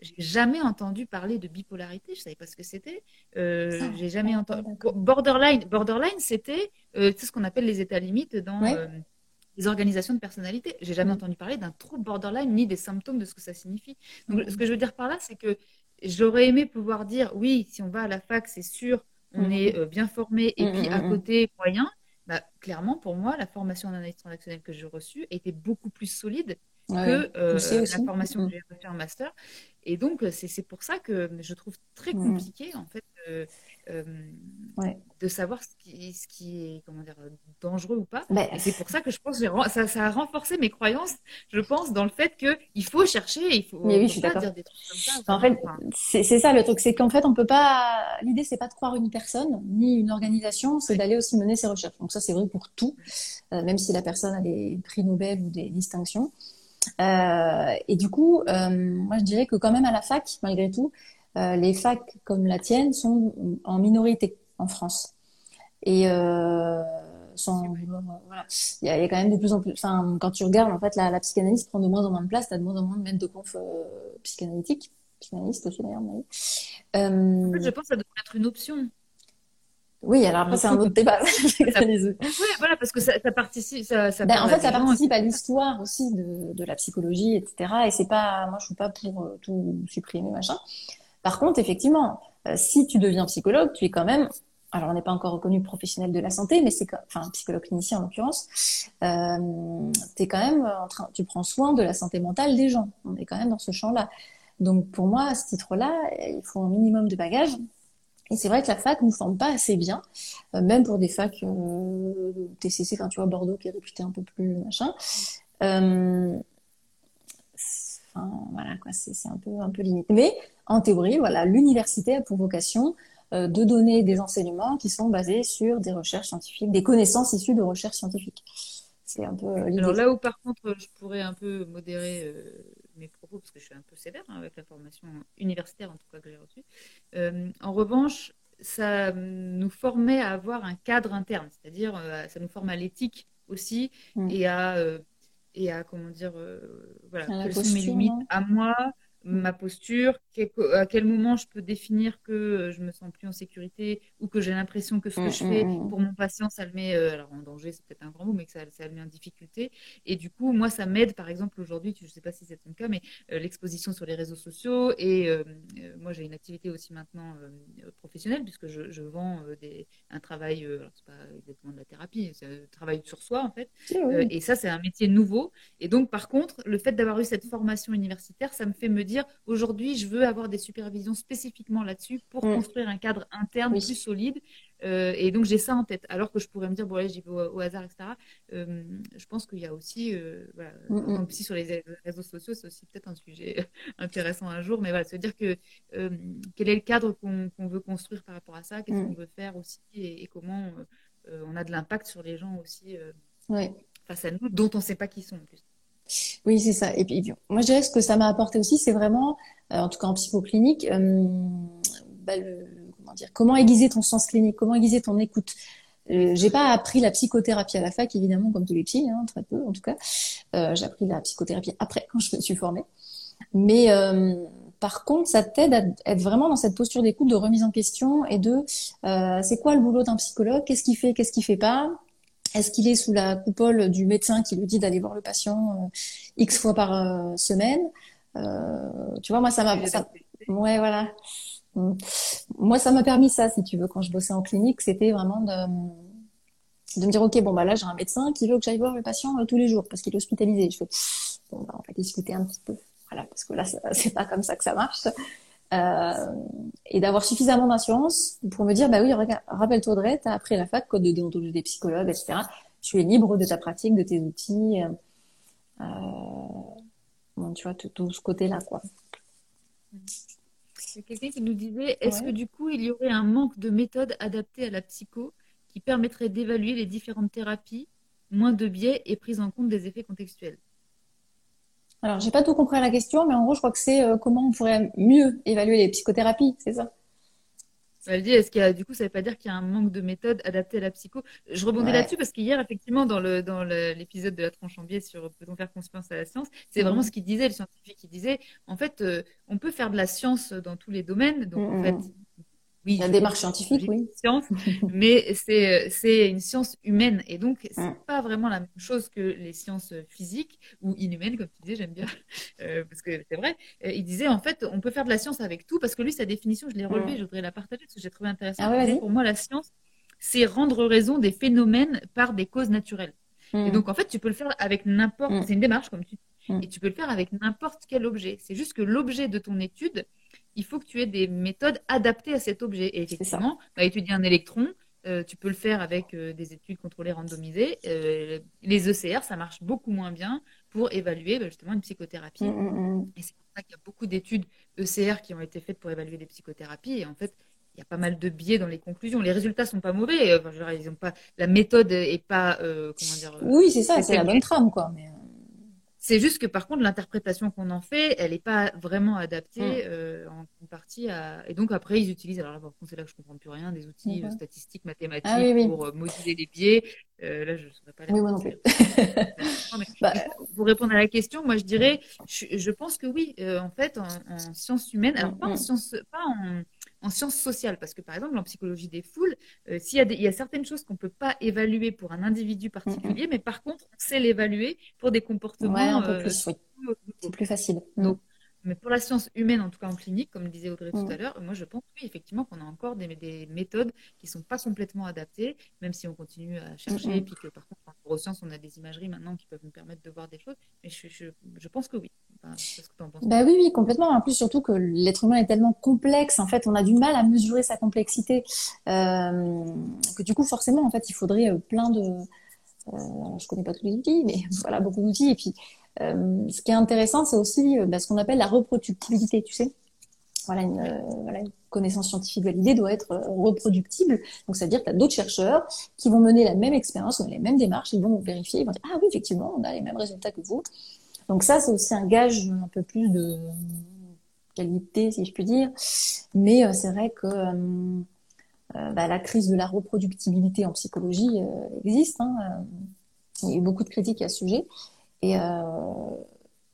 J'ai jamais entendu parler de bipolarité, je savais pas ce que c'était. Euh, ah, j'ai jamais entendu. Borderline, borderline, c'était euh, ce qu'on appelle les états limites dans euh, les organisations de personnalité. J'ai jamais mm. entendu parler d'un trouble borderline ni des symptômes de ce que ça signifie. Donc, mm. ce que je veux dire par là, c'est que j'aurais aimé pouvoir dire oui, si on va à la fac, c'est sûr, on mm. est euh, bien formé, et puis à côté, moyen. Bah, clairement, pour moi, la formation d'analyse transactionnelle que j'ai reçue était beaucoup plus solide que euh, la formation que j'ai reçue en master. Et donc, c'est pour ça que je trouve très compliqué, en fait, euh, de savoir ce qui, ce qui, est comment dire, dangereux ou pas. Bah, c'est pour ça que je pense que ça, ça, a renforcé mes croyances, je pense, dans le fait qu'il faut chercher, il faut, Mais oui, je suis pas dire des trucs comme ça. En fait, c'est ça le truc, c'est qu'en fait, on peut pas. L'idée, c'est pas de croire une personne ni une organisation, c'est d'aller aussi mener ses recherches. Donc ça, c'est vrai pour tout, euh, même si la personne a des prix Nobel ou des distinctions. Euh, et du coup, euh, moi je dirais que quand même à la fac, malgré tout, euh, les facs comme la tienne sont en minorité en France. Et sont, voilà, il y, a, quand même de plus en plus. Enfin, quand tu regardes, en fait, la, psychanalyse prend de moins en moins de place. T'as de moins en moins de maîtres de conf psychanalytiques, psychanalystes aussi d'ailleurs. En fait, je pense que ça devrait être une option. Oui, alors après, c'est un autre débat. oui, voilà, parce que ça, ça participe. Ça, ça ben, en fait, ça participe à l'histoire aussi de, de, la psychologie, etc. Et c'est pas, moi, je suis pas pour euh, tout supprimer, machin. Par contre, effectivement, euh, si tu deviens psychologue, tu es quand même, alors on n'est pas encore reconnu professionnel de la santé, mais c'est enfin psychologue clinicien en l'occurrence, euh, es quand même en train, tu prends soin de la santé mentale des gens. On est quand même dans ce champ-là. Donc pour moi, à ce titre-là, il faut un minimum de bagages et c'est vrai que la fac ne forme pas assez bien, euh, même pour des facs euh, TCC, enfin tu vois Bordeaux qui est réputé un peu plus machin. Euh, enfin voilà quoi, c'est un peu un peu limité. Mais en théorie, voilà, l'université a pour vocation de donner des enseignements qui sont basés sur des recherches scientifiques, des connaissances issues de recherches scientifiques. C'est un peu. Alors là où par contre, je pourrais un peu modérer mes propos, parce que je suis un peu sévère hein, avec la formation universitaire, en tout cas que j'ai reçue. Euh, en revanche, ça nous formait à avoir un cadre interne, c'est-à-dire euh, ça nous forme à l'éthique aussi mm. et à euh, et à comment dire voilà quelles sont mes limites à moi ma posture, à quel moment je peux définir que euh, je me sens plus en sécurité ou que j'ai l'impression que ce que mm, je fais mm, mm. pour mon patient, ça le met euh, alors en danger, c'est peut-être un grand mot, mais que ça, ça, le met en difficulté. Et du coup, moi, ça m'aide, par exemple, aujourd'hui, je ne sais pas si c'est ton cas, mais euh, l'exposition sur les réseaux sociaux. Et moi, j'ai une activité aussi maintenant professionnelle, puisque je, je vends des, un travail, alors c'est pas exactement de la thérapie, c'est un travail sur soi, en fait. et ça, c'est un métier nouveau. Et donc, par contre, le fait d'avoir eu cette formation universitaire, ça me fait me dire aujourd'hui, je veux avoir des supervisions spécifiquement là-dessus pour mm. construire un cadre interne plus solide. Euh, et donc, j'ai ça en tête. Alors que je pourrais me dire, bon, là, j'y vais au, hasard, etc. Euh, je pense qu'il y a aussi, euh, voilà, mm, mm. sur les réseaux sociaux, c'est aussi peut-être un sujet intéressant un jour. Mais voilà, se dire que quel est le cadre qu'on veut construire par rapport à ça, qu'est-ce qu'on veut faire aussi et, comment on a de l'impact sur les gens aussi face à nous, dont on ne sait pas qui sont en plus. Oui, c'est ça. Et puis, moi, je dirais que ce que ça m'a apporté aussi, c'est vraiment, euh, en tout cas en psychoclinique, euh, bah, comment dire, comment aiguiser ton sens clinique, comment aiguiser ton écoute. Euh, j'ai pas appris la psychothérapie à la fac, évidemment, comme tous les psys, hein, très peu en tout cas. J'ai appris la psychothérapie après, quand je me suis formée. Mais par contre, ça t'aide à être vraiment dans cette posture d'écoute, de remise en question et de c'est quoi le boulot d'un psychologue, qu'est-ce qu'il fait, qu'est-ce qu'il fait pas, est-ce qu'il est sous la coupole du médecin qui lui dit d'aller voir le patient euh, X fois par euh, semaine? Euh, Tu vois, moi, ça m'a... Ouais, voilà. Mm. Moi, ça m'a permis ça, si tu veux, quand je bossais en clinique, c'était vraiment de, de me dire, OK, bon, bah là, j'ai un médecin qui veut que j'aille voir le patient tous les jours parce qu'il est hospitalisé. Je fais, bon, bah, on va discuter un petit peu. Voilà, parce que là, c'est pas comme ça que ça marche. Euh, et d'avoir suffisamment d'assurance pour me dire, bah oui, rappelle-toi Audrey, tu as appris la fac, code de déontologie des psychologues, etc. Tu es libre de ta pratique, de tes outils. Euh, bon, tu vois, tout, ce côté-là, quoi. Il y a quelqu'un qui nous disait, est-ce que du coup, il y aurait un manque de méthodes adaptées à la psycho qui permettrait d'évaluer les différentes thérapies, moins de biais et prise en compte des effets contextuels? Alors, j'ai pas tout compris à la question, mais en gros, je crois que c'est euh, comment on pourrait mieux évaluer les psychothérapies, c'est ça? Elle dit, est-ce qu'il y a, du coup, ça veut pas dire qu'il y a un manque de méthode adaptée à la psycho? Je rebondis là-dessus parce qu'hier, effectivement, dans le dans l'épisode de la tranche en biais sur peut-on faire confiance à la science, c'est vraiment ce qu'il disait, le scientifique qui disait, en fait, euh, on peut faire de la science dans tous les domaines, donc en fait, oui, la démarche scientifique, oui. Science, mais c'est c'est une science humaine et donc c'est pas vraiment la même chose que les sciences physiques ou inhumaines comme tu disais, j'aime bien euh, parce que c'est vrai. Euh, il disait en fait on peut faire de la science avec tout parce que lui sa définition je l'ai relevée, je voudrais la partager parce que j'ai trouvé intéressant. Ah pour moi la science c'est rendre raison des phénomènes par des causes naturelles. Et donc en fait tu peux le faire avec n'importe, c'est une démarche comme tu dis, et tu peux le faire avec n'importe quel objet. C'est juste que l'objet de ton étude il faut que tu aies des méthodes adaptées à cet objet. Et effectivement, bah, étudier un électron, euh, tu peux le faire avec euh, des études contrôlées randomisées. Euh, les ECR, ça marche beaucoup moins bien pour évaluer bah, justement une psychothérapie. Mm, mm, mm. Et c'est pour ça qu'il y a beaucoup d'études ECR qui ont été faites pour évaluer des psychothérapies. Et en fait, il y a pas mal de biais dans les conclusions. Les résultats sont pas mauvais. Enfin, ils ont pas, la méthode est pas, comment dire. Oui, c'est ça, c'est la bonne trame, quoi. Mais... C'est juste que par contre, l'interprétation qu'on en fait, elle n'est pas vraiment adaptée mm. euh, en, partie à. Et donc après, ils utilisent, alors là, c'est là que je comprends plus rien, des outils euh, statistiques, mathématiques ah pour euh, moduler les biais. là, je ne saurais pas les Oui, moi non plus. Bah, pour répondre à la question, moi, je dirais, je, pense que oui, en fait, en, sciences humaines, alors pas en mm, mm. sciences, pas en en sciences sociales, parce que par exemple en psychologie des foules, euh, s'il y, a il y a certaines choses qu'on ne peut pas évaluer pour un individu particulier, mais par contre on sait l'évaluer pour des comportements un peu plus, oui. C'est plus facile. Donc, mais pour la science humaine, en tout cas en clinique, comme disait Audrey tout mm. à l'heure, moi je pense oui, effectivement qu'on a encore des, des méthodes qui ne sont pas complètement adaptées, même si on continue à chercher, et puis que par contre en neurosciences, on a des imageries maintenant qui peuvent nous permettre de voir des choses. Mais je, je, je pense que oui. Bah oui, oui, complètement. En plus, surtout que l'être humain est tellement complexe, en fait, on a du mal à mesurer sa complexité, euh, que du coup, forcément, en fait, il faudrait euh, plein de... Euh, je connais pas tous les outils, mais voilà, beaucoup d'outils. Et puis, euh, ce qui est intéressant, c'est aussi bah, ce qu'on appelle la reproductibilité, tu sais. Voilà une, euh, voilà, une, connaissance scientifique validée doit être reproductible. Donc, ça veut dire que tu as d'autres chercheurs qui vont mener la même expérience, les mêmes démarches, ils vont vérifier, ils vont dire, ah oui, effectivement, on a les mêmes résultats que vous. Donc ça, c'est aussi un gage un peu plus de qualité, si je puis dire. Mais c'est vrai que bah, la crise de la reproductibilité en psychologie existe. Hein, il y a eu beaucoup de critiques à ce sujet. Et, euh,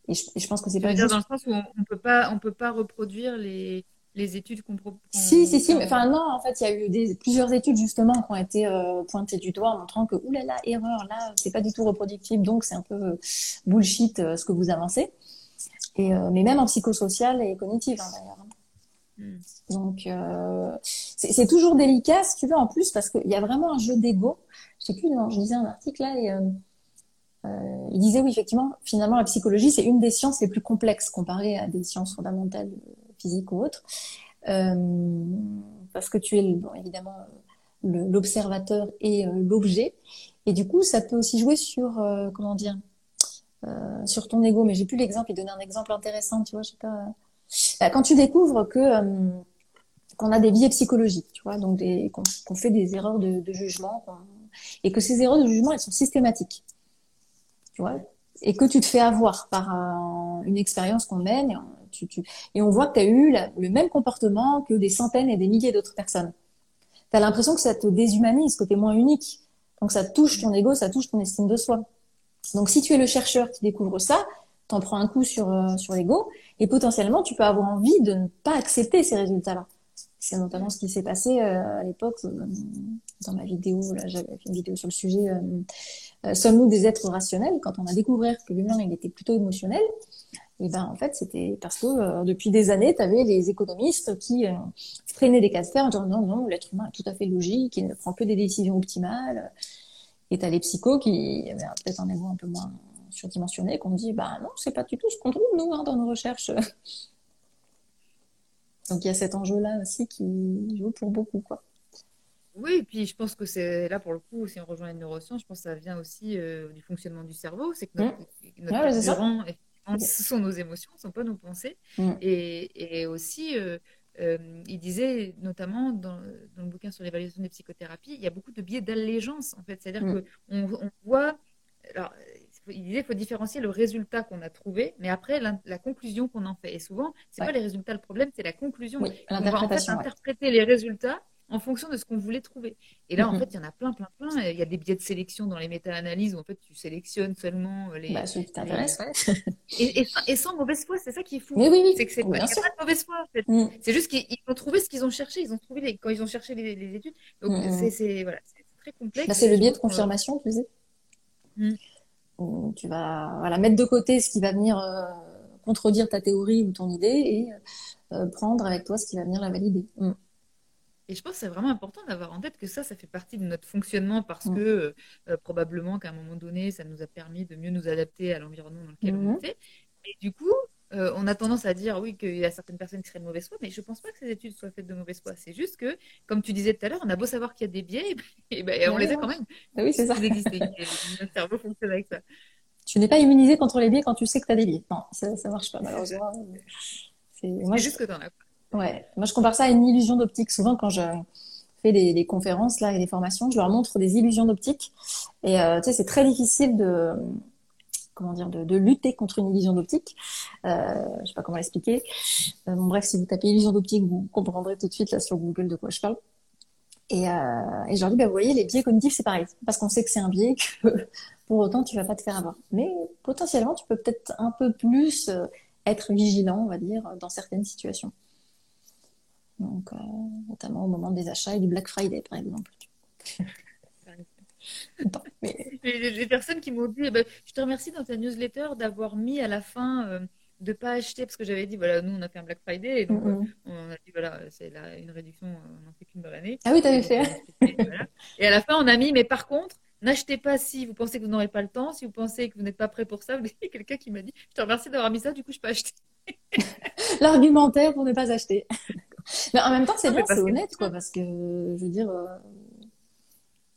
et, je, pense que c'est pas juste... dans le sens où on, peut pas, on peut pas reproduire les, les études qu'on propose. Si, si, si, mais enfin non, en fait, il y a eu des, plusieurs études justement qui ont été euh, pointées du doigt, montrant que oulala, erreur, là, c'est pas du tout reproductible, donc c'est un peu euh, bullshit euh, ce que vous avancez. Et mais même en psychosocial et cognitive hein, d'ailleurs. Hmm. Donc c'est toujours délicat si tu veux en plus parce qu'il y a vraiment un jeu d'ego. Je sais plus, je lisais un article là et euh, il disait oui, effectivement, finalement, la psychologie, c'est une des sciences les plus complexes comparée à des sciences fondamentales, euh, physiques ou autres, euh, parce que tu es évidemment l'observateur et l'objet, et du coup, ça peut aussi jouer sur comment dire, sur ton ego. Mais j'ai plus l'exemple. Il donnait un exemple intéressant, tu vois, je sais pas. Bah, quand tu découvres que qu'on a des biais psychologiques, tu vois, donc qu'on fait des erreurs de, jugement, et que ces erreurs de jugement, elles sont systématiques tu vois, et que tu te fais avoir par une expérience qu'on mène, et on voit que tu as eu le même comportement que des centaines et des milliers d'autres personnes. Tu as l'impression que ça te déshumanise, que tu es moins unique. Donc ça touche ton ego, ça touche ton estime de soi. Donc si tu es le chercheur qui découvre ça, t'en prends un coup sur, euh, sur l'ego, et potentiellement tu peux avoir envie de ne pas accepter ces résultats-là. C'est notamment ce qui s'est passé euh, à l'époque euh, dans ma vidéo. Là, j'avais fait une vidéo sur le sujet sommes-nous des êtres rationnels? Quand on a découvert que l'humain était plutôt émotionnel, et ben en fait c'était parce que euh, depuis des années, tu avais les économistes qui euh, freinaient des cas de fer en disant non non l'être humain est tout à fait logique, il ne prend que des décisions optimales. Et tu as les psychos qui avaient peut-être un ego un peu moins surdimensionné, qu'on dit bah non c'est pas du tout ce qu'on trouve nous hein, dans nos recherches. Donc il y a cet enjeu là aussi qui joue pour beaucoup quoi. Oui, et puis je pense que c'est là pour le coup, si on rejoint les neurosciences, je pense que ça vient aussi euh, du fonctionnement du cerveau. C'est que notre, mmh. notre ce sont nos émotions, ce ne sont pas nos pensées. Mmh. Et, et, aussi, euh, il disait notamment dans, le bouquin sur l'évaluation des psychothérapies, il y a beaucoup de biais d'allégeance en fait, c'est-à-dire mm. qu'on on voit, alors il disait qu'il faut différencier le résultat qu'on a trouvé, mais après la, conclusion qu'on en fait. Et souvent, c'est n'est pas les résultats le problème, c'est la conclusion. on va en fait interpréter les résultats en fonction de ce qu'on voulait trouver. Et là, en fait, il y en a plein, plein, plein. Il y a des biais de sélection dans les méta-analyses où en fait tu sélectionnes seulement les. Bah, ceux qui t'intéressent, et, et, sans mauvaise foi, c'est ça qui est fou. Oui, oui, oui. C'est que c'est pas, de mauvaise foi. En fait. Mm. C'est juste qu'ils ont trouvé ce qu'ils ont cherché. Ils ont trouvé les... quand ils ont cherché les, études. Donc mm, mm. c'est voilà, très complexe. Bah, c'est le biais de confirmation, tu sais tu vas voilà, mettre de côté ce qui va venir euh, contredire ta théorie ou ton idée et euh, prendre avec toi ce qui va venir la valider. Et je pense que c'est vraiment important d'avoir en tête que ça, ça fait partie de notre fonctionnement parce mm. que euh, probablement qu'à un moment donné, ça nous a permis de mieux nous adapter à l'environnement dans lequel on était. Et du coup, on a tendance à dire oui qu'il y a certaines personnes qui seraient de mauvaise foi, mais je ne pense pas que ces études soient faites de mauvaise foi. C'est juste que, comme tu disais tout à l'heure, on a beau savoir qu'il y a des biais, et, ben, on les a quand même. Ah oui, c'est ça. Notre cerveau fonctionne avec ça. Tu n'es pas immunisé contre les biais quand tu sais que tu as des biais. Non, ça ne marche pas malheureusement. C'est juste que tu en as. Ouais, moi je compare ça à une illusion d'optique. Souvent quand je fais des, conférences là et des formations, je leur montre des illusions d'optique. Et euh, tu sais, c'est très difficile de comment dire, de, lutter contre une illusion d'optique. Euh, je sais pas comment l'expliquer. Euh, bon, bref, si vous tapez illusion d'optique, vous comprendrez tout de suite là sur Google de quoi je parle. Et, euh, je leur dis, bah, vous voyez, les biais cognitifs, c'est pareil. Parce qu'on sait que c'est un biais, que pour autant, tu vas pas te faire avoir. Mais potentiellement, tu peux peut-être un peu plus euh, être vigilant, on va dire, dans certaines situations. Donc, euh, notamment au moment des achats et du Black Friday, par exemple. mais... Des personnes qui m'ont dit, eh ben, je te remercie dans ta newsletter d'avoir mis à la fin euh, de pas acheter parce que j'avais dit voilà nous on a fait un Black Friday et donc euh, on a dit voilà c'est une réduction on n'en fait qu'une dans l'année. Ah oui t'avais fait. Et à la fin on a mis mais par contre n'achetez pas si vous pensez que vous n'aurez pas le temps si vous pensez que vous n'êtes pas prêt pour ça. Vous avez quelqu'un qui m'a dit je te remercie d'avoir mis ça du coup je peux acheter. L'argumentaire pour ne pas acheter. mais en même temps c'est bien c'est honnête quoi parce que je veux dire euh,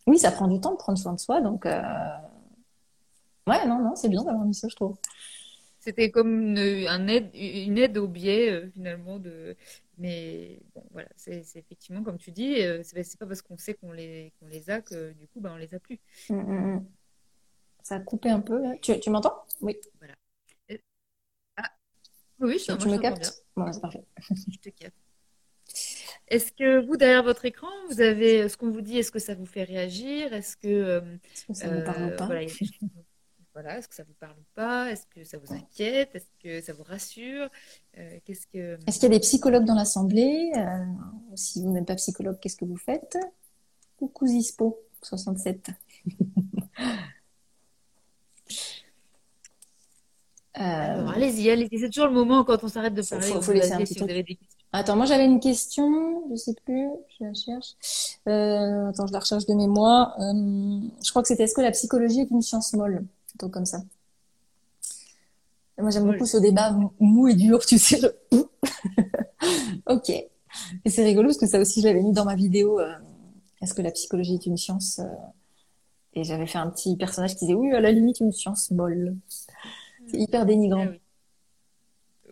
oui, ça prend du temps de prendre soin de soi, donc euh... ouais, non, non, c'est bien d'avoir mis ça, je trouve. C'était comme une, aide, une aide au biais euh, finalement de, mais bon, voilà, c'est effectivement comme tu dis, c'est pas parce qu'on sait qu'on les, qu'on les a que du coup, ben, on les a plus. Mmh, mmh, mmh. Ça a coupé un peu. Tu, tu m'entends? Oui. Voilà. Ah. Oui, je, tu me captes? Bon, c'est parfait. je te capte. Est-ce que vous, derrière votre écran, vous avez ce qu'on vous dit, est-ce que ça vous fait réagir? Est-ce que, euh, ça vous parle pas? voilà, est-ce que ça vous parle ou pas? Est-ce que ça vous inquiète? Est-ce que ça vous rassure? Euh, Qu'est-ce que Est-ce qu'il y a des psychologues dans l'assemblée? Euh, Si vous n'êtes pas psychologue, qu'est-ce que vous faites? Coucou Zispo 67. Allez-y, allez-y. C'est toujours le moment quand on s'arrête de parler. Il faut, laisser un petit si vous avez des Attends, moi j'avais une question, je sais plus, je la cherche. Euh, attends, je la recherche de mémoire. Euh, je crois que c'était est-ce que la psychologie est une science molle, plutôt comme ça. moi j'aime beaucoup ce débat mou et dur, tu sais. ok. Et c'est rigolo parce que ça aussi je l'avais mis dans ma vidéo. Euh, est-ce que la psychologie est une science Et j'avais fait un petit personnage qui disait oui, à la limite une science molle. C'est hyper dénigrant.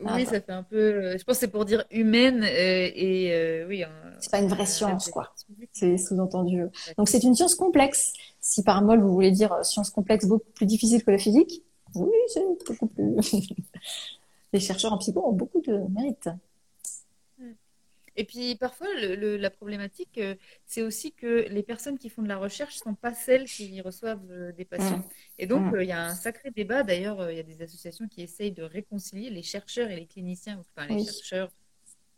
Ah oui, ah, ça fait un peu. Euh, je pense que c'est pour dire humaine euh, et euh, oui. C'est pas une vraie science, quoi. C'est sous-entendu. Donc c'est une science complexe. Si par molle vous voulez dire science complexe beaucoup plus difficile que la physique, oui, c'est beaucoup plus. Les chercheurs en psycho ont beaucoup de mérite. Et puis parfois, la problématique, euh, c'est aussi que les personnes qui font de la recherche ne sont pas celles qui reçoivent euh, des patients. Mmh. Et donc, mmh. euh, il y a un sacré débat. D'ailleurs, il y a des associations qui essayent de réconcilier les chercheurs et les cliniciens, enfin les chercheurs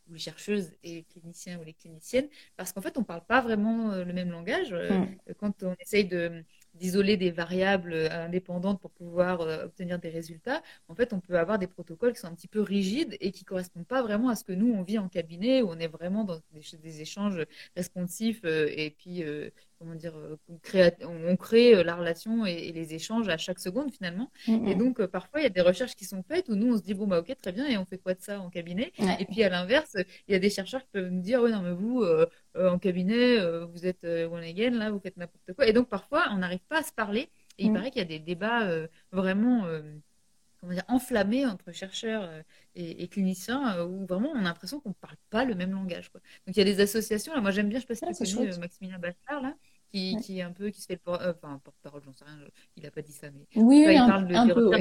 ou les chercheuses et les cliniciens ou les cliniciennes, parce qu'en fait, on ne parle pas vraiment le même langage. Mmh. Quand on essaye de d'isoler des variables euh, indépendantes pour pouvoir euh, obtenir des résultats, en fait, on peut avoir des protocoles qui sont un petit peu rigides et qui correspondent pas vraiment à ce que nous, on vit en cabinet, où on est vraiment dans des, échanges responsifs euh, et puis comment dire, euh, on crée euh, la relation et, les échanges à chaque seconde finalement. Et donc euh, parfois il y a des recherches qui sont faites où nous on se dit bon bah ok très bien et on fait quoi de ça en cabinet? Et puis à l'inverse il y a des chercheurs qui peuvent nous dire oui non mais vous en cabinet vous êtes one again là vous faites n'importe quoi. Et donc parfois on n'arrive pas à se parler. Et il mm. paraît qu'il y a des débats vraiment comment dire, enflammé entre chercheurs et, cliniciens où vraiment on a l'impression qu'on ne parle pas le même langage. Quoi. Donc il y a des associations. Là, moi j'aime bien, je ne sais pas si tu connais Maximilien Bachard, là, qui, qui, est un peu qui se fait le enfin, porte-parole, j'en sais rien, il n'a pas dit ça, mais oui, il un, parle de, un peu,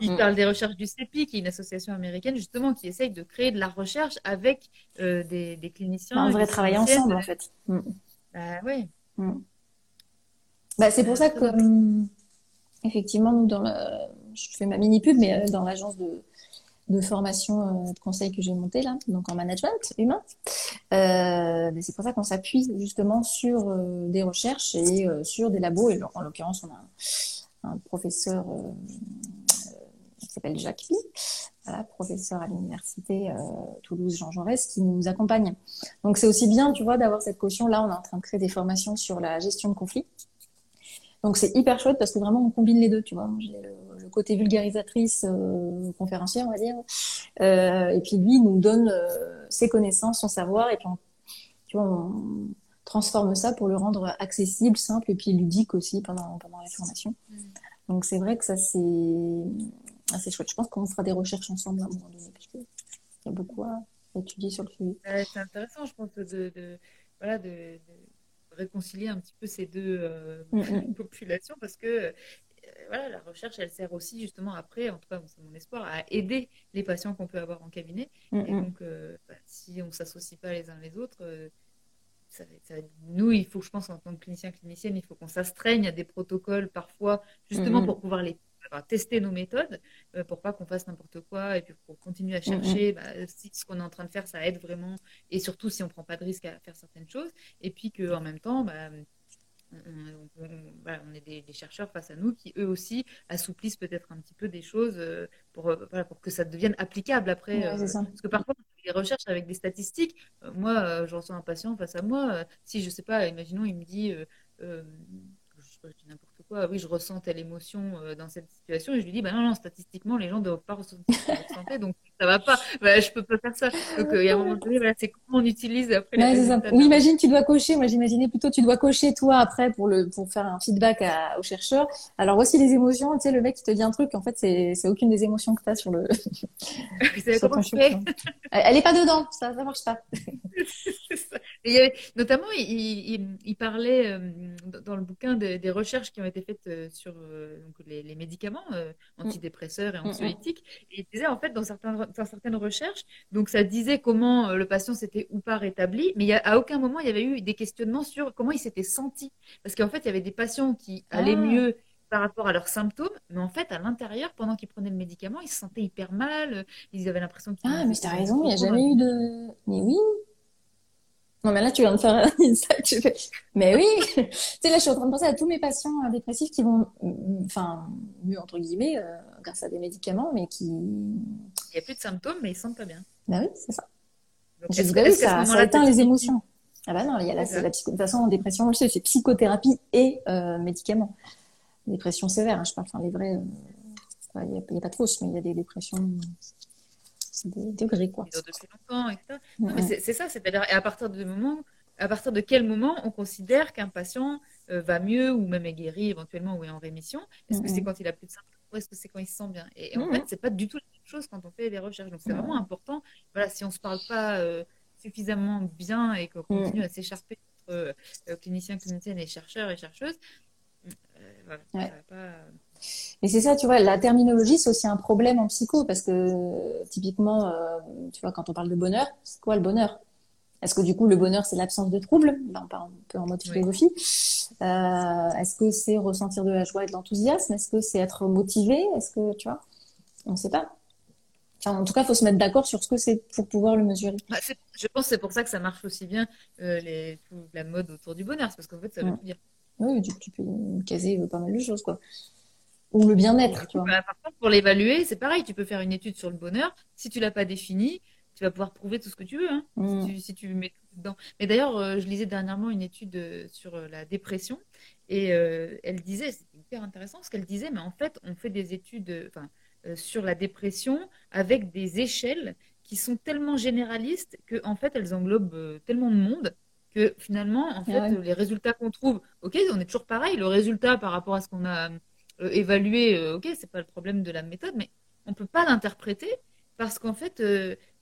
il mm. parle des recherches du CEPI, qui est une association américaine justement qui essaye de créer de la recherche avec euh, des, des, cliniciens. On devrait travailler ensemble en fait. Mm. Bah oui. Mm. Bah, c'est pour ça que, effectivement, nous, dans le... je fais ma mini pub, mais euh, dans l'agence de, de formation euh, de conseil que j'ai montée là, donc en management humain, euh, c'est pour ça qu'on s'appuie justement sur des recherches et sur des labos. Et en l'occurrence, on a un, professeur qui s'appelle Jacques Lee, professeur à l'université euh, Toulouse Jean Jaurès, qui nous accompagne. Donc c'est aussi bien, tu vois, d'avoir cette caution. Là, on est en train de créer des formations sur la gestion de conflits. Donc c'est hyper chouette parce que vraiment on combine les deux, tu vois. J'ai le, côté vulgarisatrice, euh, conférencière, on va dire, euh, et puis lui nous donne euh, ses connaissances, son savoir, et puis on, tu vois, on transforme ça pour le rendre accessible, simple et puis ludique aussi pendant pendant la formation. Mm. Donc c'est vrai que ça c'est c'est chouette. Je pense qu'on fera des recherches ensemble à un moment donné, parce qu'il y a beaucoup à étudier sur le sujet. c'est intéressant, je pense, de, voilà, de, réconcilier un petit peu ces deux euh, mm, mm. populations, parce que euh, voilà, la recherche, elle sert aussi justement après, en tout cas, c'est mon espoir, à aider les patients qu'on peut avoir en cabinet. Mm, et donc, euh, bah, si on ne s'associe pas les uns les autres, ça ça nous, il faut, je pense, en tant que clinicien, clinicienne, il faut qu'on s'astreigne à des protocoles parfois, justement pour pouvoir les tester nos méthodes euh, pour pas qu'on fasse n'importe quoi et puis pour continuer à mm, mm. chercher bah, si ce qu'on est en train de faire ça aide vraiment et surtout si on prend pas de risque à faire certaines choses et puis qu'en même temps bah, on, est des, chercheurs face à nous qui eux aussi assouplissent peut-être un petit peu des choses euh, pour, euh, pour que ça devienne applicable après. parce que parfois, les recherches avec des statistiques, moi, je reçois un patient face à moi, si je sais pas, imaginons, il me dit, je, je dis n'importe oui, je ressens telle émotion euh, dans cette situation. Et je lui dis, bah non, non, statistiquement, les gens ne doivent pas ressentir cette santé, donc ça va pas. Bah, je peux pas faire ça. Donc, euh, il y a un moment donné, c'est comment on utilise après. Oui, imagine, tu dois cocher. Moi, j'imaginais plutôt, tu dois cocher toi après pour le pour faire un feedback à, aux chercheurs. Alors voici les émotions. Tu sais, le mec qui te dit un truc, en fait, c'est c'est aucune des émotions que tu as sur le. sur ton Elle est pas dedans. Ça, ça marche pas. Et notamment, il, il, parlait euh, dans le bouquin des recherches qui ont été faites euh, sur euh, donc les, les, médicaments antidépresseurs et mm, mm, mm. anxiolytiques. Et il disait en fait dans, certains, dans certaines recherches, donc ça disait comment le patient s'était ou pas rétabli, mais il y a, à aucun moment il y avait eu des questionnements sur comment il s'était senti. Parce qu'en fait, il y avait des patients qui allaient ah. mieux par rapport à leurs symptômes, mais en fait, à l'intérieur, pendant qu'ils prenaient le médicament, ils se sentaient hyper mal, ils avaient l'impression qu'ils... Ah, mais tu as raison, il n'y a jamais eu de... Mais oui, non, mais là, tu viens de faire ça. Tu fais... Mais oui, tu sais, là, je suis en train de penser à tous mes patients dépressifs qui vont, enfin, mieux entre guillemets, euh, grâce à des médicaments, mais qui. Il n'y a plus de symptômes, mais ils sentent pas bien. Bah oui, c'est ça. Donc, je dis, bah oui, ça, ça atteint les émotions. Ah bah non, il y a la, la psycho... De toute façon, en dépression, sais, c'est psychothérapie et euh, médicaments. Dépression sévère, hein, je parle, enfin, les vrais. Euh, il n'y a, a, pas de fausse, mais il y a des dépressions des degrés, quoi. depuis longtemps, etc. C'est ça, c'est-à-dire, et à partir du moment, à partir de quel moment on considère qu'un patient euh, va mieux ou même est guéri éventuellement ou est en rémission? Est-ce que c'est quand il a plus de symptômes ou est-ce que c'est quand il se sent bien? Et, en fait, c'est pas du tout la même chose quand on fait des recherches. Donc, c'est vraiment important. Voilà, si on se parle pas euh, suffisamment bien et qu'on continue à s'écharper entre euh, cliniciens, cliniciennes et chercheurs et chercheuses, voilà, ça va pas mais c'est ça, tu vois, la terminologie, c'est aussi un problème en psycho parce que typiquement, euh, tu vois, quand on parle de bonheur, c'est quoi le bonheur? Est-ce que du coup, le bonheur, c'est l'absence de troubles ben, On parle un peu en mode philosophie. Euh, Est-ce que c'est ressentir de la joie et de l'enthousiasme? Est-ce que c'est être motivé? Est-ce que, tu vois? On ne sait pas. Enfin, en tout cas, il faut se mettre d'accord sur ce que c'est pour pouvoir le mesurer. Bah, je pense que c'est pour ça que ça marche aussi bien euh, les, la mode autour du bonheur, parce qu'en fait, ça veut tout dire. Oui, tu, tu peux caser pas mal de choses, quoi ou le bien-être. Bah, par contre, pour l'évaluer, c'est pareil. Tu peux faire une étude sur le bonheur. Si tu l'as pas défini, tu vas pouvoir prouver tout ce que tu veux. Hein, si, mm. tu, mets tout dedans. Mais d'ailleurs, euh, je lisais dernièrement une étude euh, sur euh, la dépression et elle disait, c'est hyper intéressant ce qu'elle disait, mais en fait, on fait des études enfin, sur la dépression avec des échelles qui sont tellement généralistes que en fait, elles englobent tellement de monde que finalement, en ah fait, les résultats qu'on trouve, ok, on est toujours pareil. Le résultat par rapport à ce qu'on a évaluer, ok, c'est pas le problème de la méthode, mais on peut pas l'interpréter parce qu'en fait,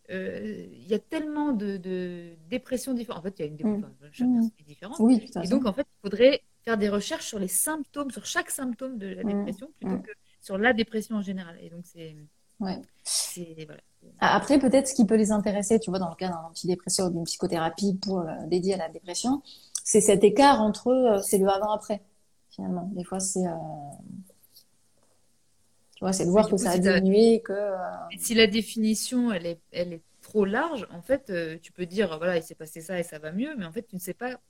il y a tellement de, dépressions différentes. En fait, il y a une dépression, mmh. chaque personne est différente. Oui, et donc, en fait, il faudrait faire des recherches sur les symptômes, sur chaque symptôme de la dépression, plutôt que sur la dépression en général. Et donc, c'est. Ouais. Après, peut-être ce qui peut les intéresser, tu vois, dans le cas d'un antidépresseur ou d'une psychothérapie pour euh, dédiée à la dépression, c'est cet écart entre euh, c'est le avant-après, finalement. Des fois, c'est. Euh, tu vois, c'est de voir que ça a diminué, que. Si la définition, elle est, elle est trop large, en fait, tu peux dire, voilà, il s'est passé ça et ça va mieux, mais en fait, tu ne sais pas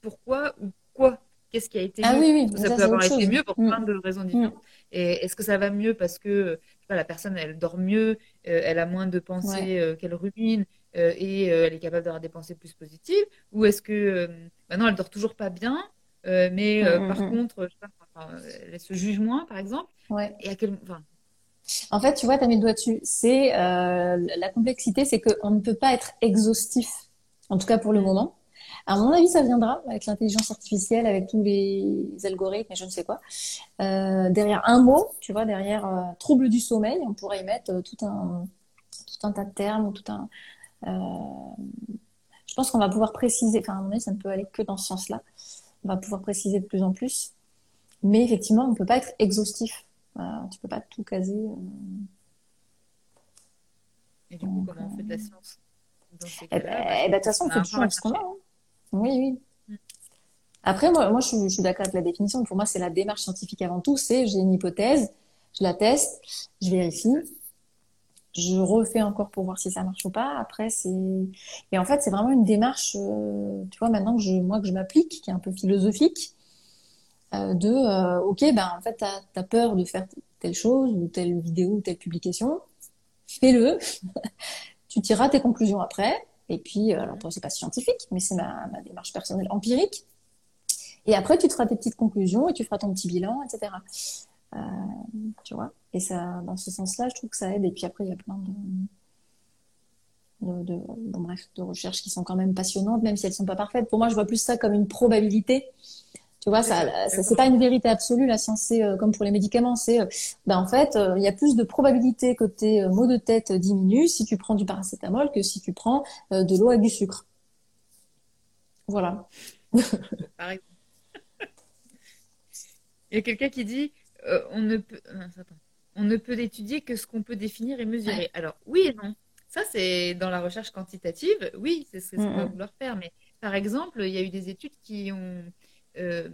pourquoi ou quoi qu'est-ce qui a été ah, mieux oui, oui. Ça, peut avoir été mieux pour mm. plein de raisons différentes. Mm. Et est-ce que ça va mieux parce que pas, la personne, elle dort mieux, euh, elle a moins de pensées euh, qu'elle rumine euh, et elle est capable d'avoir des pensées plus positives Ou est-ce que maintenant, elle dort toujours pas bien, mais mm, par contre, je sais pas, elle se juge moins, par exemple ouais. Et à quel... enfin, en fait, tu vois, tu as mis le doigt dessus. C'est la complexité, c'est qu'on ne peut pas être exhaustif, en tout cas pour le moment. À mon avis, ça viendra avec l'intelligence artificielle, avec tous les algorithmes et je ne sais quoi. Euh, derrière un mot, tu vois, derrière euh, trouble du sommeil, on pourrait y mettre euh, tout un, tout un tas de termes ou tout un. je pense qu'on va pouvoir préciser. Enfin, à mon avis, ça ne peut aller que dans ce sens-là. On va pouvoir préciser de plus en plus. Mais effectivement, on ne peut pas être exhaustif. tu ne peux pas tout caser. Et du coup, comment on fait de la science eh ben, eh ben, de toute façon, on fait toujours ce qu'on a. Hein. Oui, oui. Mm. Après, moi, moi je, suis d'accord avec la définition. Pour moi, c'est la démarche scientifique avant tout. C'est j'ai une hypothèse, je la teste, je vérifie, je refais encore pour voir si ça marche ou pas. Après, c'est et en fait, c'est vraiment une démarche. Euh, tu vois, maintenant que je, moi que je m'applique, qui est un peu philosophique, euh, de euh, ok, ben en fait, t'as as peur de faire telle chose ou telle vidéo ou telle publication, fais-le. tu tireras tes conclusions après. Et puis, euh, alors c'est pas scientifique, mais c'est ma, démarche personnelle empirique. Et après, tu te feras tes petites conclusions et tu feras ton petit bilan, etc. Euh, tu vois Et ça, dans ce sens-là, je trouve que ça aide. Et puis après, il y a plein de, de, bref, de recherches qui sont quand même passionnantes, même si elles sont pas parfaites. Pour moi, je vois plus ça comme une probabilité tu vois, ça, c'est pas une vérité absolue. La science, c'est euh, comme pour les médicaments, c'est, euh, ben en fait, euh, il y a plus de probabilité que tes maux de tête diminuent si tu prends du paracétamol que si tu prends de l'eau avec du sucre. Voilà. Il y a quelqu'un qui dit, on ne peut, on ne peut étudier que ce qu'on peut définir et mesurer. Alors oui et non. Ça, c'est dans la recherche quantitative. Oui, c'est ce qu'on va vouloir faire. Mais par exemple, il y a eu des études qui ont euh,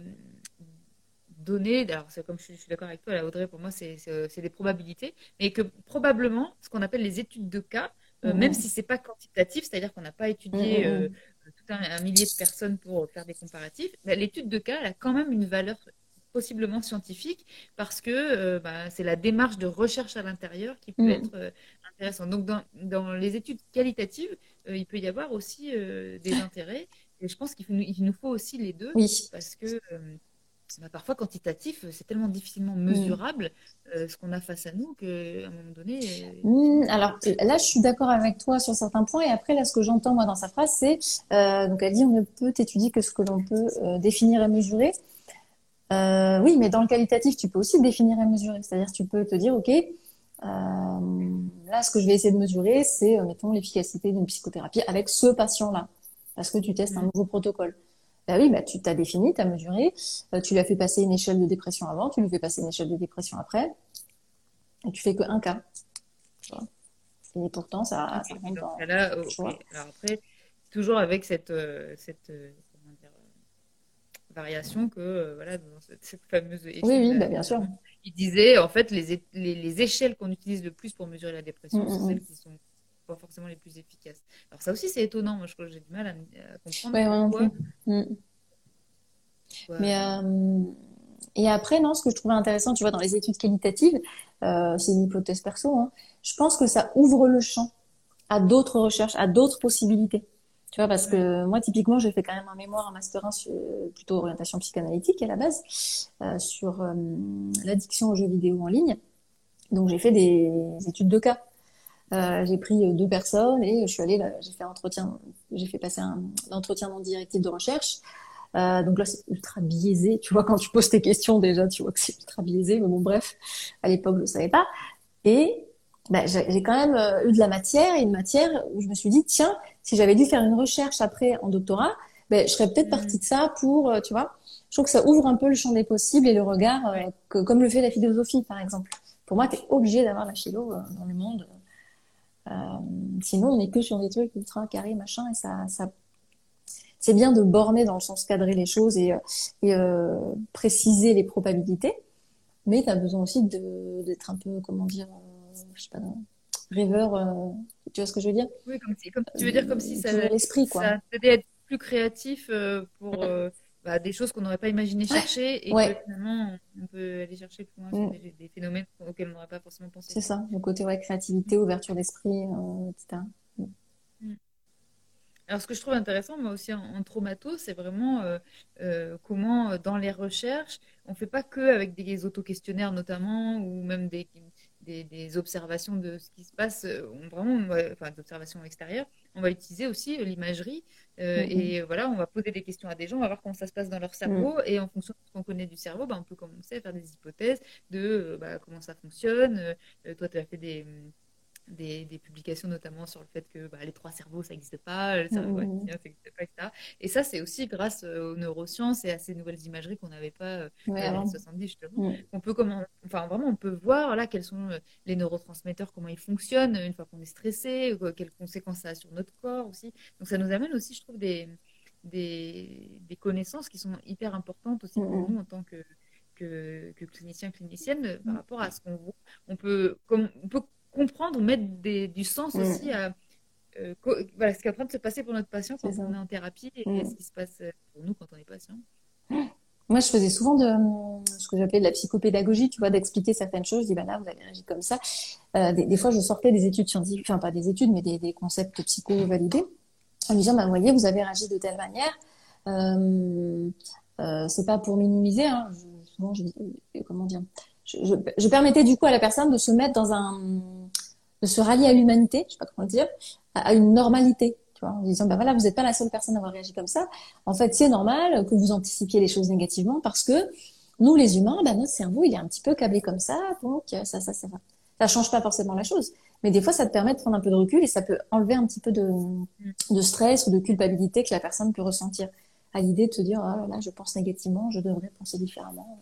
donner, alors c'est comme je suis, d'accord avec toi, Audrey, pour moi c'est des probabilités, mais que probablement ce qu'on appelle les études de cas, euh, même si c'est pas quantitatif, c'est-à-dire qu'on n'a pas étudié euh, tout un, millier de personnes pour faire des comparatifs, bah, l'étude de cas elle a quand même une valeur possiblement scientifique parce que bah, c'est la démarche de recherche à l'intérieur qui peut mm. être intéressante. Donc dans, dans, les études qualitatives, il peut y avoir aussi des intérêts et je pense qu'il nous faut aussi les deux. Oui. Parce que euh, bah, parfois, quantitatif, c'est tellement difficilement mm. mesurable euh, ce qu'on a face à nous qu'à un moment donné. Euh, mm, alors là, je suis d'accord avec toi sur certains points. Et après, là, ce que j'entends moi dans sa phrase, c'est donc elle dit on ne peut étudier que ce que l'on peut définir et mesurer. Oui, mais dans le qualitatif, tu peux aussi définir et mesurer. C'est-à-dire, tu peux te dire, ok, là, ce que je vais essayer de mesurer, c'est, mettons, l'efficacité d'une psychothérapie avec ce patient-là parce que tu testes un nouveau protocole. Bah oui, bah tu t'as défini, tu as mesuré, euh, tu lui as fait passer une échelle de dépression avant, tu lui fais passer une échelle de dépression après, et tu fais que un cas. Et pourtant, ça, ça rentre dans. Là, Alors après, toujours avec cette, euh, cette euh, variation que, voilà, dans cette, fameuse échelle. Oui, oui, bah, bien sûr. Il disait, en fait, les, les, échelles qu'on utilise le plus pour mesurer la dépression, mm, mm, celles mm. qui sont pas forcément les plus efficaces. Alors ça aussi c'est étonnant, moi je crois que j'ai du mal à, comprendre pourquoi. Mais euh, et après non, ce que je trouvais intéressant, tu vois, dans les études qualitatives, euh, c'est une hypothèse perso, hein, je pense que ça ouvre le champ à d'autres recherches, à d'autres possibilités. Tu vois, parce que moi, typiquement, j'ai fait quand même un mémoire, un master 1 sur plutôt orientation psychanalytique à la base, euh, sur euh, l'addiction aux jeux vidéo en ligne. Donc, j'ai fait des études de cas. Euh, j'ai pris euh, deux personnes et je suis allée, j'ai fait entretien, j'ai fait passer un entretien non directif de recherche. Euh, donc là, c'est ultra biaisé. Tu vois, quand tu poses tes questions, déjà, tu vois que c'est ultra biaisé. Mais bon, bref, à l'époque, je ne savais pas. Et bah, j'ai quand même euh, eu de la matière, et une matière où je me suis dit, tiens, si j'avais dû faire une recherche après en doctorat, ben, je serais peut-être mmh. partie de ça pour, euh, tu vois, je trouve que ça ouvre un peu le champ des possibles et le regard, que, comme le fait la philosophie, par exemple. Pour moi, tu es obligé d'avoir la philo dans le monde. sinon, on n'est que sur des trucs ultra carrés, machin, et ça, ça c'est bien de borner dans le sens cadrer les choses et, euh, euh, préciser les probabilités, mais tu as besoin aussi d'être un peu, comment dire, euh, je sais pas, rêveur, tu vois ce que je veux dire? Oui, comme si, comme, tu veux dire comme si ça, l'esprit, quoi. ça t'aidait à être plus créatif pour bah, des choses qu'on n'aurait pas imaginé chercher et que finalement on peut aller chercher plus loin mm. des, phénomènes auxquels on n'aurait pas forcément pensé. C'est ça, le côté ouais, créativité, ouverture d'esprit, etc. Alors, ce que je trouve intéressant, moi aussi en, traumato, c'est vraiment euh, euh, comment, euh, dans les recherches, on ne fait pas que avec des auto-questionnaires notamment, ou même des, des, observations de ce qui se passe, on, vraiment, enfin, des observations extérieures. On va utiliser aussi l'imagerie. Mm-hmm. Et voilà, on va poser des questions à des gens, on va voir comment ça se passe dans leur cerveau. Mm. Et en fonction de ce qu'on connaît du cerveau, bah, on peut commencer à faire des hypothèses de bah, comment ça fonctionne. toi, tu as fait des des, publications notamment sur le fait que bah, les trois cerveaux, ça n'existe pas, le cerveau mmh. ça n'existe pas, etc. Et ça, c'est aussi grâce euh, aux neurosciences et à ces nouvelles imageries qu'on n'avait pas euh, les années 70, justement. Mmh. On peut comment, enfin, vraiment, on peut voir là quels sont euh, les neurotransmetteurs, comment ils fonctionnent une fois qu'on est stressé, quelles conséquences ça a sur notre corps aussi. Donc, ça nous amène aussi, je trouve, des, des, des connaissances qui sont hyper importantes aussi pour mmh. nous en tant que que, que cliniciens, cliniciennes, par rapport à ce qu'on voit. On peut, comme, on peut comprendre, mettre du sens mm. aussi à euh, voilà, ce qui est en train de se passer pour notre patient quand on est en thérapie et mm. ce qui se passe euh, pour nous quand on est patient. Moi, je faisais souvent de ce que j'appelais de la psychopédagogie, tu vois, d'expliquer certaines choses. Je dis, bah là, vous avez réagi comme ça. Euh, des, fois, je sortais des études scientifiques, enfin, pas des études, mais des, concepts psycho-validés, en disant, bah, vous voyez, vous avez réagi de telle manière. Euh, c'est pas pour minimiser, hein. souvent, je dis, comment dire, je, je, permettais du coup à la personne de se mettre dans un, de se rallier à l'humanité, je sais pas comment dire, à, une normalité, tu vois, en disant, ben voilà, vous n'êtes pas la seule personne à avoir réagi comme ça. En fait, c'est normal que vous anticipiez les choses négativement parce que nous, les humains, ben notre cerveau, il est un petit peu câblé comme ça, donc ça, ça, ça va. Ça change pas forcément la chose, mais des fois, ça te permet de prendre un peu de recul et ça peut enlever un petit peu de, de stress ou de culpabilité que la personne peut ressentir à l'idée de se dire, ah là, je pense négativement, je devrais penser différemment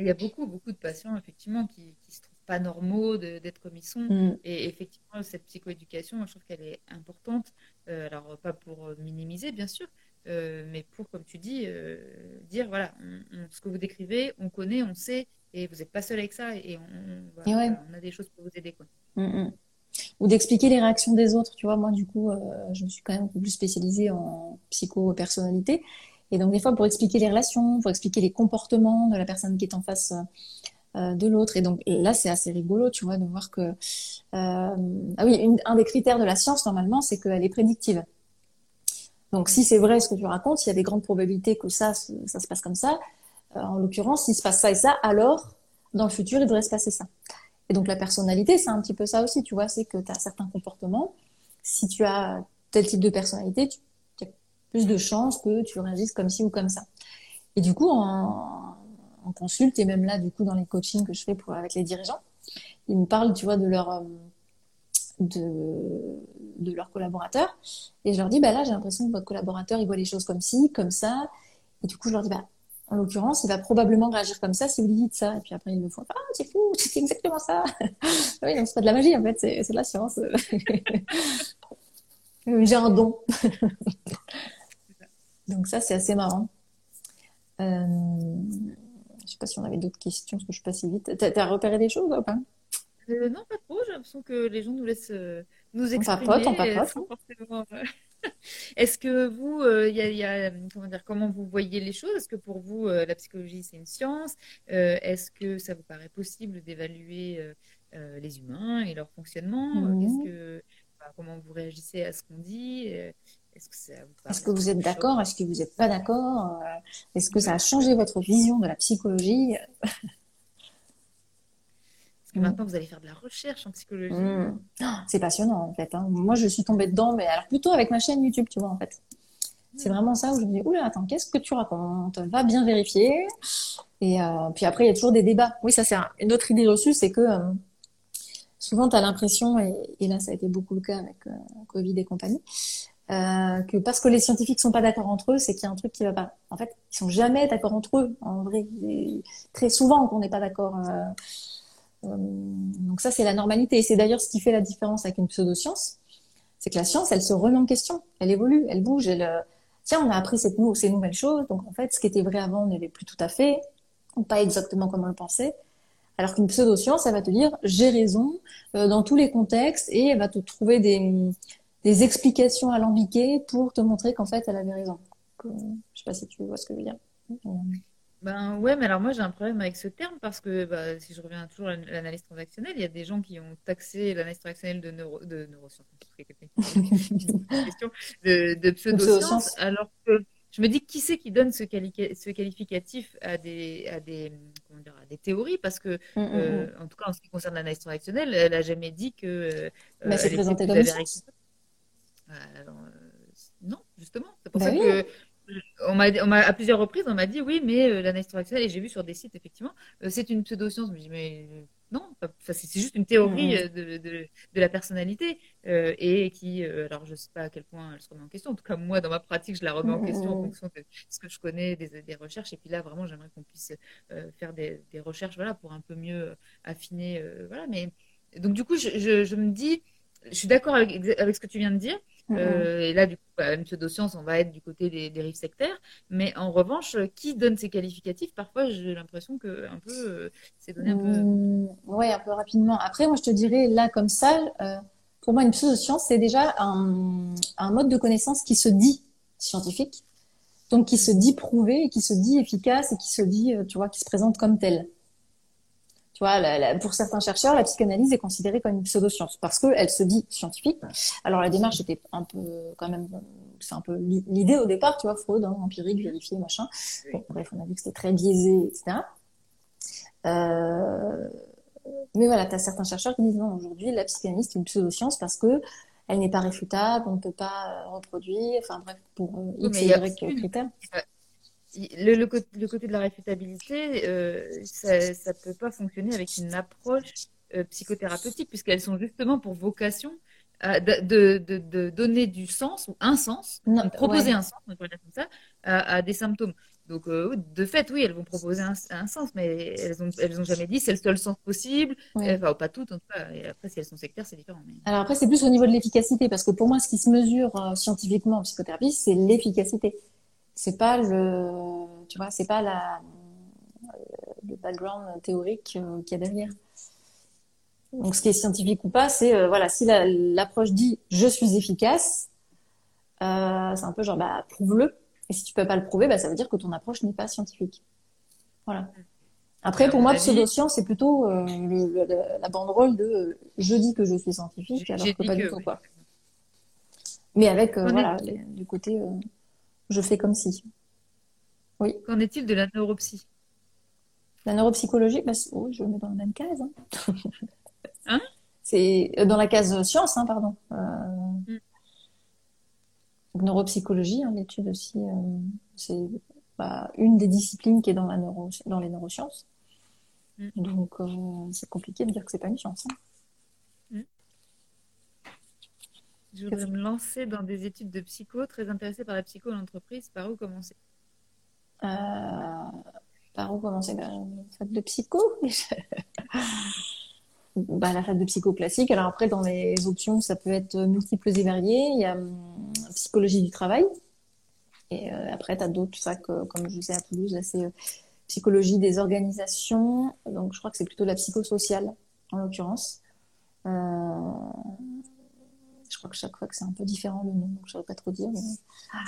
il y a beaucoup, beaucoup de patients, effectivement, qui ne se trouvent pas normaux d'être comme ils sont. Mm. Et effectivement, cette psychoéducation, je trouve qu'elle est importante. Euh, alors, pas pour euh, minimiser, bien sûr, euh, mais pour, comme tu dis, dire voilà, ce que vous décrivez, on connaît, on sait, et vous n'êtes pas seul avec ça, et on, on, a des choses pour vous aider. Quoi. Mm, mm. Ou d'expliquer les réactions des autres. Tu vois, moi, du coup, je me suis quand même un peu plus spécialisée en psycho-personnalité. Et donc, des fois, pour expliquer les relations, pour expliquer les comportements de la personne qui est en face euh, de l'autre. Et donc, là, c'est assez rigolo, tu vois, de voir que... Euh, ah oui, un des critères de la science, normalement, c'est qu'elle est prédictive. Donc, si c'est vrai ce que tu racontes, il y a des grandes probabilités que ça, ça se passe comme ça. Euh, en l'occurrence, s'il se passe ça et ça, alors, dans le futur, il devrait se passer ça. Et donc, la personnalité, c'est un petit peu ça aussi, tu vois, c'est que tu as certains comportements. Si tu as tel type de personnalité, tu plus de chances que tu réagisses comme ci ou comme ça. Et du coup, en, en consulte et même là, du coup, dans les coachings que je fais pour, avec les dirigeants, ils me parlent, tu vois, de leur euh, de, de leurs collaborateurs. Et je leur dis, bah là, j'ai l'impression que votre collaborateur, il voit les choses comme ci, comme ça. Et du coup, je leur dis, bah, en l'occurrence, il va probablement réagir comme ça si vous lui dites ça. Et puis après, ils me font, ah, c'est fou, c'est exactement ça. oui, donc c'est pas de la magie, en fait, c'est de la science. j'ai un don. Donc ça, c'est assez marrant. Euh, je ne sais pas si on avait d'autres questions, parce que je suis pas si vite. Tu as, repéré des choses ou pas? Euh, Non, pas trop. J'ai l'impression que les gens nous laissent euh, nous exprimer. On papote, on papote. Est-ce que vous, il y a, comment, dire, comment vous voyez les choses? Est-ce que pour vous, la psychologie, c'est une science? Est-ce que ça vous paraît possible d'évaluer les humains et leur fonctionnement? Mmh. que, Comment vous réagissez à ce qu'on dit? Est-ce que, vous êtes d'accord? Est-ce que vous n'êtes pas d'accord? Euh, Est-ce que ça a changé votre vision de la psychologie? Parce que maintenant, vous allez faire de la recherche en psychologie. Mmh. c'est passionnant, en fait. Hein. Moi, je suis tombée dedans, mais alors plutôt avec ma chaîne YouTube, tu vois, en fait. C'est vraiment ça où je me dis, oula, attends, qu'est-ce que tu racontes? Va bien vérifier. Et euh, puis après, il y a toujours des débats. Oui, ça c'est une autre idée reçue, c'est que euh, souvent tu as l'impression, et, et, là ça a été beaucoup le cas avec euh, Covid et compagnie, euh, que parce que les scientifiques sont pas d'accord entre eux, c'est qu'il y a un truc qui va pas. En fait, ils sont jamais d'accord entre eux, en vrai. Très souvent qu'on n'est pas d'accord. Euh, euh, donc ça, c'est la normalité. Et c'est d'ailleurs ce qui fait la différence avec une pseudoscience. C'est que la science, elle se remet en question, elle évolue, elle bouge. Tiens, on a appris ces nouvelles choses. Donc en fait, ce qui était vrai avant ne l'est plus tout à fait, pas exactement comme on le pensait. Alors qu'une pseudoscience, elle va te dire j'ai raison dans tous les contextes et elle va te trouver des, des explications alambiquées pour te montrer qu'en fait, elle avait raison. Donc, euh, je sais pas si tu vois ce que je veux dire. Ben ouais, mais alors moi j'ai un problème avec ce terme parce que bah, si je reviens toujours à l'analyse transactionnelle, il y a des gens qui ont taxé l'analyse transactionnelle de, neuro, de neurosciences, de, de pseudosciences, alors que je me dis qui c'est qui donne ce, quali ce qualificatif à des, à des, comment dire, à des théories? Parce que, mm, mm, euh, mm. en tout cas en ce qui concerne l'analyse transactionnelle, elle n'a jamais dit que. Euh, mais c'est présenté comme ça. Alors, euh, non, justement. C'est pour bah ça oui. que on m'a, on m'a, à plusieurs reprises, on m'a dit oui, mais euh, l'analyse et j'ai vu sur des sites, effectivement, euh, c'est une pseudo-science. Je me dis, mais euh, non, c'est, c'est juste une théorie Mm-hmm. de, de, de la personnalité euh, et qui, euh, alors je sais pas à quel point elle se remet en question. En tout cas, moi, dans ma pratique, je la remets en question en Mm-hmm. fonction de ce que je connais, des, des recherches. Et puis là, vraiment, j'aimerais qu'on puisse euh, faire des, des recherches, voilà, pour un peu mieux affiner, euh, voilà. Mais donc, du coup, je, je, je me dis, je suis d'accord avec, avec ce que tu viens de dire. Mm-hmm. Euh, et là, du coup, bah, une pseudoscience, on va être du côté des dérives sectaires. Mais en revanche, qui donne ces qualificatifs? Parfois, j'ai l'impression que un peu, euh, c'est donné un peu. Mmh, ouais, un peu rapidement. Après, moi, je te dirais, là, comme ça, euh, pour moi, une pseudoscience, c'est déjà un, un mode de connaissance qui se dit scientifique, donc qui se dit prouvé, et qui se dit efficace, et qui se dit, euh, tu vois, qui se présente comme tel. Tu vois, la, la, pour certains chercheurs, la psychanalyse est considérée comme une pseudoscience parce qu'elle se dit scientifique. Alors la démarche était un peu, quand même, c'est un peu l'idée au départ, tu vois, Freud, hein, empirique, vérifié, machin. Bon, bref, on a vu que c'était très biaisé, etc. Euh, mais voilà, tu as certains chercheurs qui disent non, aujourd'hui, la psychanalyse, c'est une pseudoscience parce que elle n'est pas réfutable, on ne peut pas reproduire, enfin bref, pour euh, X et Y critères. Le, le, le, côté de la réfutabilité, euh, ça ne peut pas fonctionner avec une approche euh, psychothérapeutique, puisqu'elles sont justement pour vocation euh, de, de, de, de, donner du sens ou un sens, non, proposer ouais. un sens, on peut dire comme ça, à, à des symptômes. Donc, euh, de fait, oui, elles vont proposer un, un sens, mais elles ont, elles ont jamais dit c'est le seul sens possible. Ouais. Enfin, pas toutes, en tout cas. Et après, si elles sont sectaires, c'est différent. Mais... Alors après, c'est plus au niveau de l'efficacité, parce que pour moi, ce qui se mesure scientifiquement en psychothérapie, c'est l'efficacité. C'est pas le, tu vois, c'est pas la, le background théorique euh, qu'il y a derrière. Donc, ce qui est scientifique ou pas, c'est euh, voilà, si l'approche la, dit je suis efficace, euh, c'est un peu genre bah prouve-le. Et si tu peux pas le prouver, bah, ça veut dire que ton approche n'est pas scientifique. Voilà. Après, pour moi, pseudoscience, c'est plutôt euh, le, le, la banderole de euh, je dis que je suis scientifique, alors que pas que, du tout quoi. Mais avec euh, voilà, les, du côté je fais comme si. Oui. Qu'en est-il de la neuropsie La neuropsychologie, bah, oh, je le mets dans la même case. Hein, hein? C'est dans la case science, hein, pardon. Euh... Mm. Neuropsychologie, hein, l'étude aussi, euh, c'est bah, une des disciplines qui est dans, la neuro, dans les neurosciences. Mm. Donc, euh, c'est compliqué de dire que c'est pas une science. Hein. Mm. Je voudrais me lancer dans des études de psycho, très intéressée par la psycho en entreprise. Par où commencer? Euh, Par où commencer? Ben, Fac de psycho bah, la fac de psycho classique. Alors après, dans les options, ça peut être multiples et variées. Il y a hum, psychologie du travail. Et euh, après, tu as d'autres facs, comme je sais à Toulouse, là, c'est euh, psychologie des organisations. Donc, je crois que c'est plutôt la psychosociale, en l'occurrence. Euh, crois que chaque fois que c'est un peu différent le nom, donc je ne saurais pas trop dire. Mais... Ah.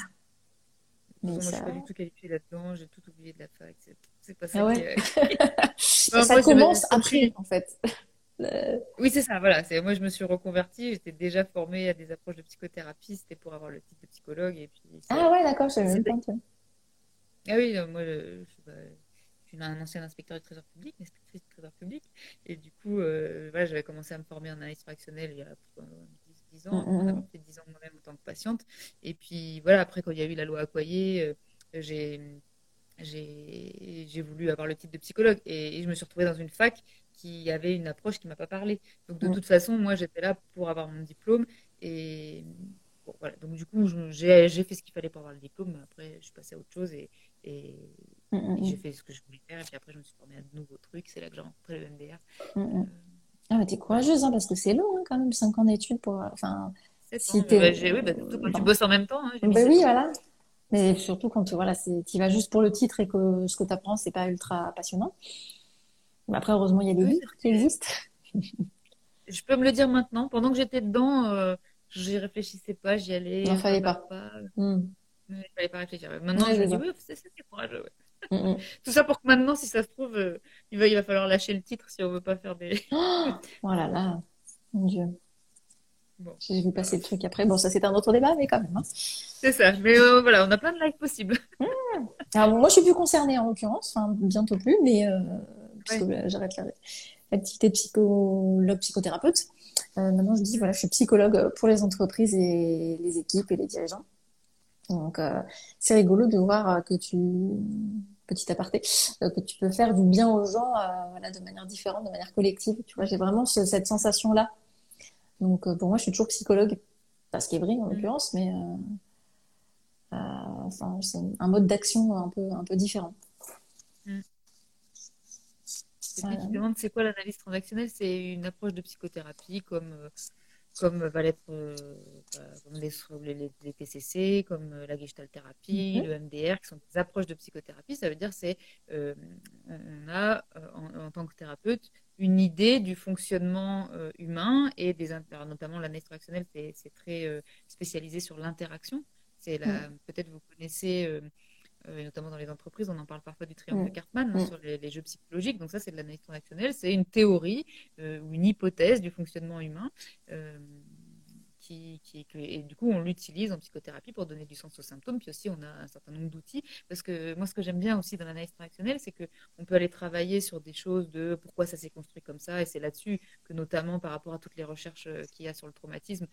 Mais moi, ça... je suis pas du tout qualifiée là-dedans, j'ai tout oublié de la fac. C'est pas ça. Ah ouais. Ça moi, commence après, en fait. Oui, c'est ça, voilà. Moi, je me suis reconvertie, j'étais déjà formée à des approches de psychothérapie, c'était pour avoir le titre de psychologue. Et puis, ah ouais, d'accord, je savais même pas. Ah oui, moi, je, je, je suis un ancien inspecteur du trésor public, inspectrice du trésor public. Et du coup, euh, voilà, j'avais commencé à me former en analyse fractionnelle il y a 10 ans, mmh, fait 10 ans moi-même en tant que patiente. Et puis voilà, après, quand il y a eu la loi Accoyer, j'ai j'ai voulu avoir le titre de psychologue et, je me suis retrouvée dans une fac qui avait une approche qui m'a pas parlé. Donc de toute façon, moi j'étais là pour avoir mon diplôme et voilà. Donc du coup, j'ai fait ce qu'il fallait pour avoir le diplôme. Après, je suis passée à autre chose et, et, j'ai fait ce que je voulais faire. Et puis après, je me suis formée à de nouveaux trucs. C'est là que j'ai rencontré le MDR. Euh, ah, mais t'es courageuse, hein, parce que c'est long hein, quand même, 5 ans d'études pour. Enfin, si bah, oui, bah, surtout quand tu bosses en même temps. Hein, bah, oui, voilà. Mais surtout quand voilà, tu vas juste pour le titre et que ce que tu apprends, c'est pas ultra passionnant. Après, heureusement, il y a des livres qui existent. Je peux me le dire maintenant. Pendant que j'étais dedans, euh, j'y réfléchissais pas, j'y allais. Il fallait pas. Hmm. Il fallait pas réfléchir. Maintenant, je me dis, oui, c'est courageux. Mm, mm. Tout ça pour que maintenant, si ça se trouve, euh, il, va, il va falloir lâcher le titre si on veut pas faire des. oh là là, mon Dieu. Bon. J'ai vu passer le truc après. Bon, ça c'est un autre débat, mais quand même. Hein. C'est ça. Mais euh, voilà, on a plein de lives possibles. Mmh. Alors, moi, je suis plus concernée en l'occurrence, enfin, bientôt plus, mais euh, puisque j'arrête l'activité de psychologue, psychothérapeute. Euh, maintenant, je dis voilà, je suis psychologue pour les entreprises et les équipes et les dirigeants. Donc, c'est rigolo de voir que tu petit aparté, que tu peux faire du bien aux gens voilà, de manière différente, de manière collective. Tu vois, j'ai vraiment cette sensation-là donc euh, pour moi, je suis toujours psychologue, pas vrai en mm. l'occurrence, mais euh, euh, c'est un mode d'action un peu, un peu différent. Mm. tu te demandes c'est quoi l'analyse transactionnelle? C'est une approche de psychothérapie comme, comme va l'être bah, les, les, TCC, comme la gestalt thérapie, mm-hmm. le MDR, qui sont des approches de psychothérapie. Ça veut dire c'est on a en, tant que thérapeute une idée du fonctionnement euh, humain et des notamment l'analyse transactionnelle c'est très euh, spécialisé sur l'interaction c'est la mm. peut-être vous connaissez euh, notamment dans les entreprises on en parle parfois du triangle de mm. Cartman hein, mm. sur les, jeux psychologiques donc ça c'est de l'analyse transactionnelle c'est une théorie ou une hypothèse du fonctionnement humain qui, et du coup, on l'utilise en psychothérapie pour donner du sens aux symptômes. Puis aussi, on a un certain nombre d'outils. Parce que moi, ce que j'aime bien aussi dans l'analyse transactionnelle, c'est qu'on peut aller travailler sur des choses de pourquoi ça s'est construit comme ça. Et c'est là-dessus que, notamment par rapport à toutes les recherches euh, qu'il y a sur le traumatisme,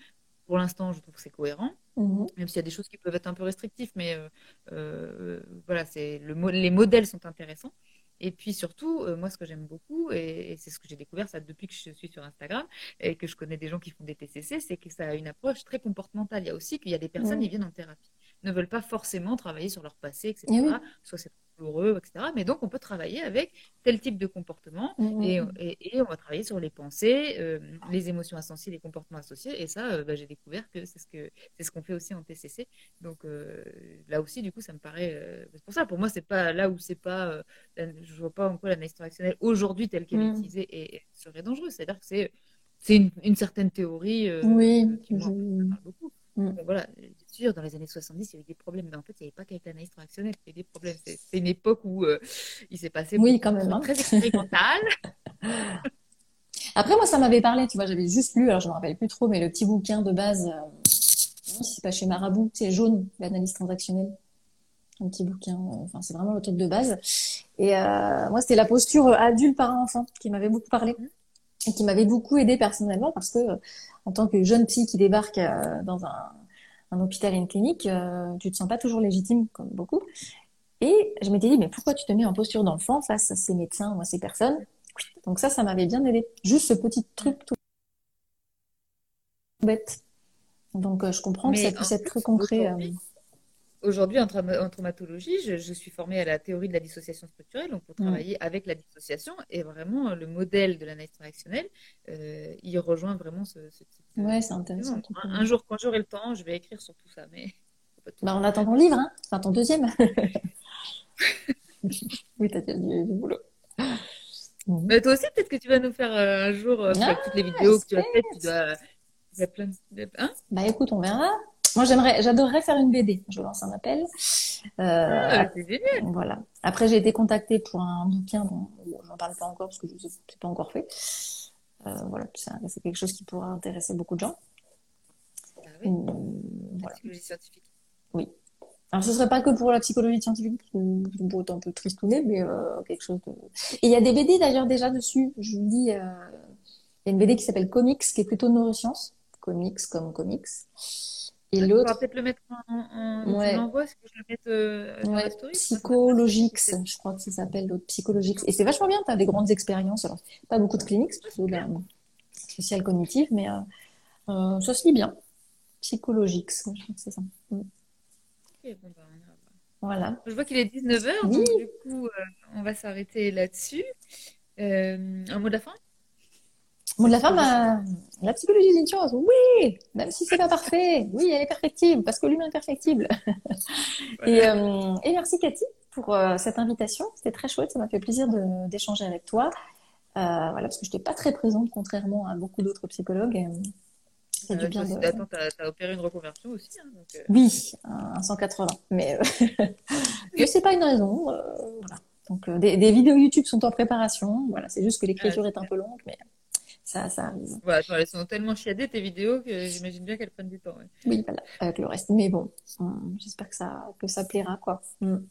pour l'instant, je trouve que c'est cohérent, mmh même s'il y a des choses qui peuvent être un peu restrictives, mais euh, euh, voilà, c'est le, les modèles sont intéressants. Et puis surtout, euh, moi, ce que j'aime beaucoup, et, c'est ce que j'ai découvert ça depuis que je suis sur Instagram et que je connais des gens qui font des TCC, c'est que ça a une approche très comportementale. Il y a aussi qu'il y a des personnes qui viennent en thérapie, ne veulent pas forcément travailler sur leur passé, etc. Eh Soit c'est douloureux, etc. Mais donc, on peut travailler avec tel type de comportement mm, mm, mm. et, et, on va travailler sur les pensées, euh, les émotions associées, les comportements associés. Et ça, euh, bah, j'ai découvert que c'est ce que c'est ce qu'on fait aussi en TCC. Donc euh, là aussi, du coup, ça me paraît. c'est pour ça, pour moi, c'est pas là où c'est pas. je vois pas en quoi l'analyse transactionnelle aujourd'hui telle qu'elle est utilisée et, serait dangereuse. C'est-à-dire que c'est c'est une, certaine théorie oui, qui moi, beaucoup. Voilà, sûr, dans les années 70, il y avait des problèmes, mais en fait, il n'y avait pas qu'avec l'analyse transactionnelle, il y avait des problèmes. C'est une époque où euh, il s'est passé oui, quand même, hein. très expérimental. Après, moi, ça m'avait parlé, tu vois, j'avais juste lu, alors je ne me rappelle plus trop, mais le petit bouquin de base, euh, c'est pas chez Marabout, c'est jaune, l'analyse transactionnelle. Un petit bouquin, euh, enfin, c'est vraiment le truc de base. Et euh, moi, c'était la posture adulte par enfant qui m'avait beaucoup parlé et qui m'avait beaucoup aidé personnellement parce que, en tant que jeune psy qui débarque dans un un hôpital et une clinique, euh, tu te sens pas toujours légitime comme beaucoup. Et je m'étais dit, mais pourquoi tu te mets en posture d'enfant face à ces médecins ou à ces personnes? Donc ça, ça m'avait bien aidé. Juste ce petit truc tout bête. Donc euh, je comprends que ça puisse être très concret. Euh. Aujourd'hui, en, traumatologie, je, suis formée à la théorie de la dissociation structurelle, donc pour mm. travailler avec la dissociation. Et vraiment, le modèle de l'analyse transactionnelle, euh, il rejoint vraiment ce, type. Ouais, c'est intéressant. Un, jour, quand j'aurai le temps, je vais écrire sur tout ça. Mais... Bah, on attend ton livre, hein enfin ton deuxième. oui, t'as déjà du, du boulot. Mais toi aussi, peut-être que tu vas nous faire euh, un jour, euh, ah, toutes les vidéos que tu as faites, tu dois. Il y a plein de... Hein? Bah écoute, on verra. Moi, j'aimerais, j'adorerais faire une BD. Je lance un appel. Euh, ah, voilà. Après, j'ai été contactée pour un bouquin dont j'en parle pas encore parce que je sais c'est pas encore fait. Euh, voilà, c'est quelque chose qui pourra intéresser beaucoup de gens. Ah oui. Hum, voilà. psychologie scientifique. Oui. Alors, ce serait pas que pour la psychologie scientifique, c'est beau un peu tristouné, mais euh, quelque chose de. Et il y a des BD d'ailleurs déjà dessus. Je vous dis, euh, il y a une BD qui s'appelle Comics, qui est plutôt neurosciences comics comme comics. Et On va l'autre, peut-être le mettre en, en, ouais, est-ce que je le mette euh, dans ouais, la story? Psychologix, je crois que ça s'appelle l'autre, Psychologix. Et c'est vachement bien, tu as des grandes expériences. Alors, pas beaucoup de cliniques, c'est plutôt de la sociale cognitive, mais euh, euh, ça se lit bien. Psychologix, ouais, je crois que c'est ça. Mm. Ok, bon, bah. Voilà. Je vois qu'il est 19h, Oui, donc du coup, euh, on va s'arrêter là-dessus. Euh, un mot de la fin? Mot de la Psychologie. bah, la psychologie c'est une chose. Oui, même si c'est pas parfait. Oui, elle est perfectible, parce que l'humain est perfectible. Et, euh, et merci Cathy pour euh, cette invitation. C'était très chouette, ça m'a fait plaisir d'échanger avec toi. Euh, voilà, parce que je n'étais pas très présente, contrairement à beaucoup d'autres psychologues. Et, euh, c'est du Euh, bien de... attends, t'as, opéré une reconversion aussi, hein, donc, euh, Oui, un 180. Mais, euh, mais c'est pas une raison. euh, voilà. Donc, euh, des, des vidéos YouTube sont en préparation. Voilà, c'est juste que ah, l'écriture est un peu longue, mais ça, ça arrive. Voilà, elles sont tellement chiadées tes vidéos que j'imagine bien qu'elles prennent du temps. ouais. Oui, voilà, avec le reste. Mais bon, hum, j'espère que ça, que ça plaira, quoi. Hum.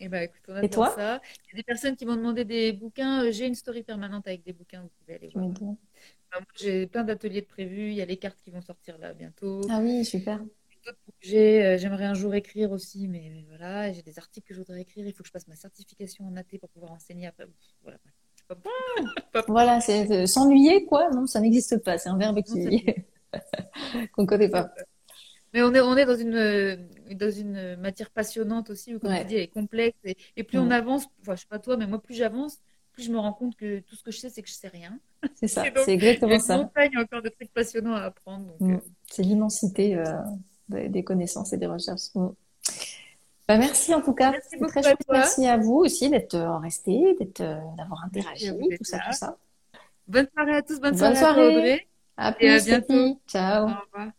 Eh ben, écoute, on Et toi? ça. Il y a des personnes qui m'ont demandé des bouquins. Euh, J'ai une story permanente avec des bouquins, vous pouvez aller voir. Enfin, j'ai plein d'ateliers de prévus. Il y a les cartes qui vont sortir là bientôt. Ah oui, super. Euh, j'aimerais un jour écrire aussi, mais, mais voilà, j'ai des articles que je voudrais écrire. Il faut que je passe ma certification en AT pour pouvoir enseigner après. Voilà, C'est Voilà, c'est s'ennuyer, quoi. Non, ça n'existe pas. C'est un verbe ça qui qu'on ne connaît pas. Mais on est, on est dans une, dans une matière passionnante aussi, où, comme tu dis, elle est complexe. Et, et plus on avance, enfin, je sais pas toi, mais moi, plus j'avance, plus je me rends compte que tout ce que je sais, c'est que je sais rien. C'est ça. Et donc, C'est il y a exactement ça. montagne encore de trucs passionnants à apprendre. Hum. euh, C'est l'immensité euh, des, des connaissances et des recherches. Bah, merci en tout cas. merci beaucoup très à toi. Merci à vous aussi d'être euh, restés, d'être, euh, d'avoir interagi, tout ça, tout ça. Bonne soirée à tous, bonne Bonne soirée à. Audrey. À Et à plus, bientôt. Ciao. Au revoir.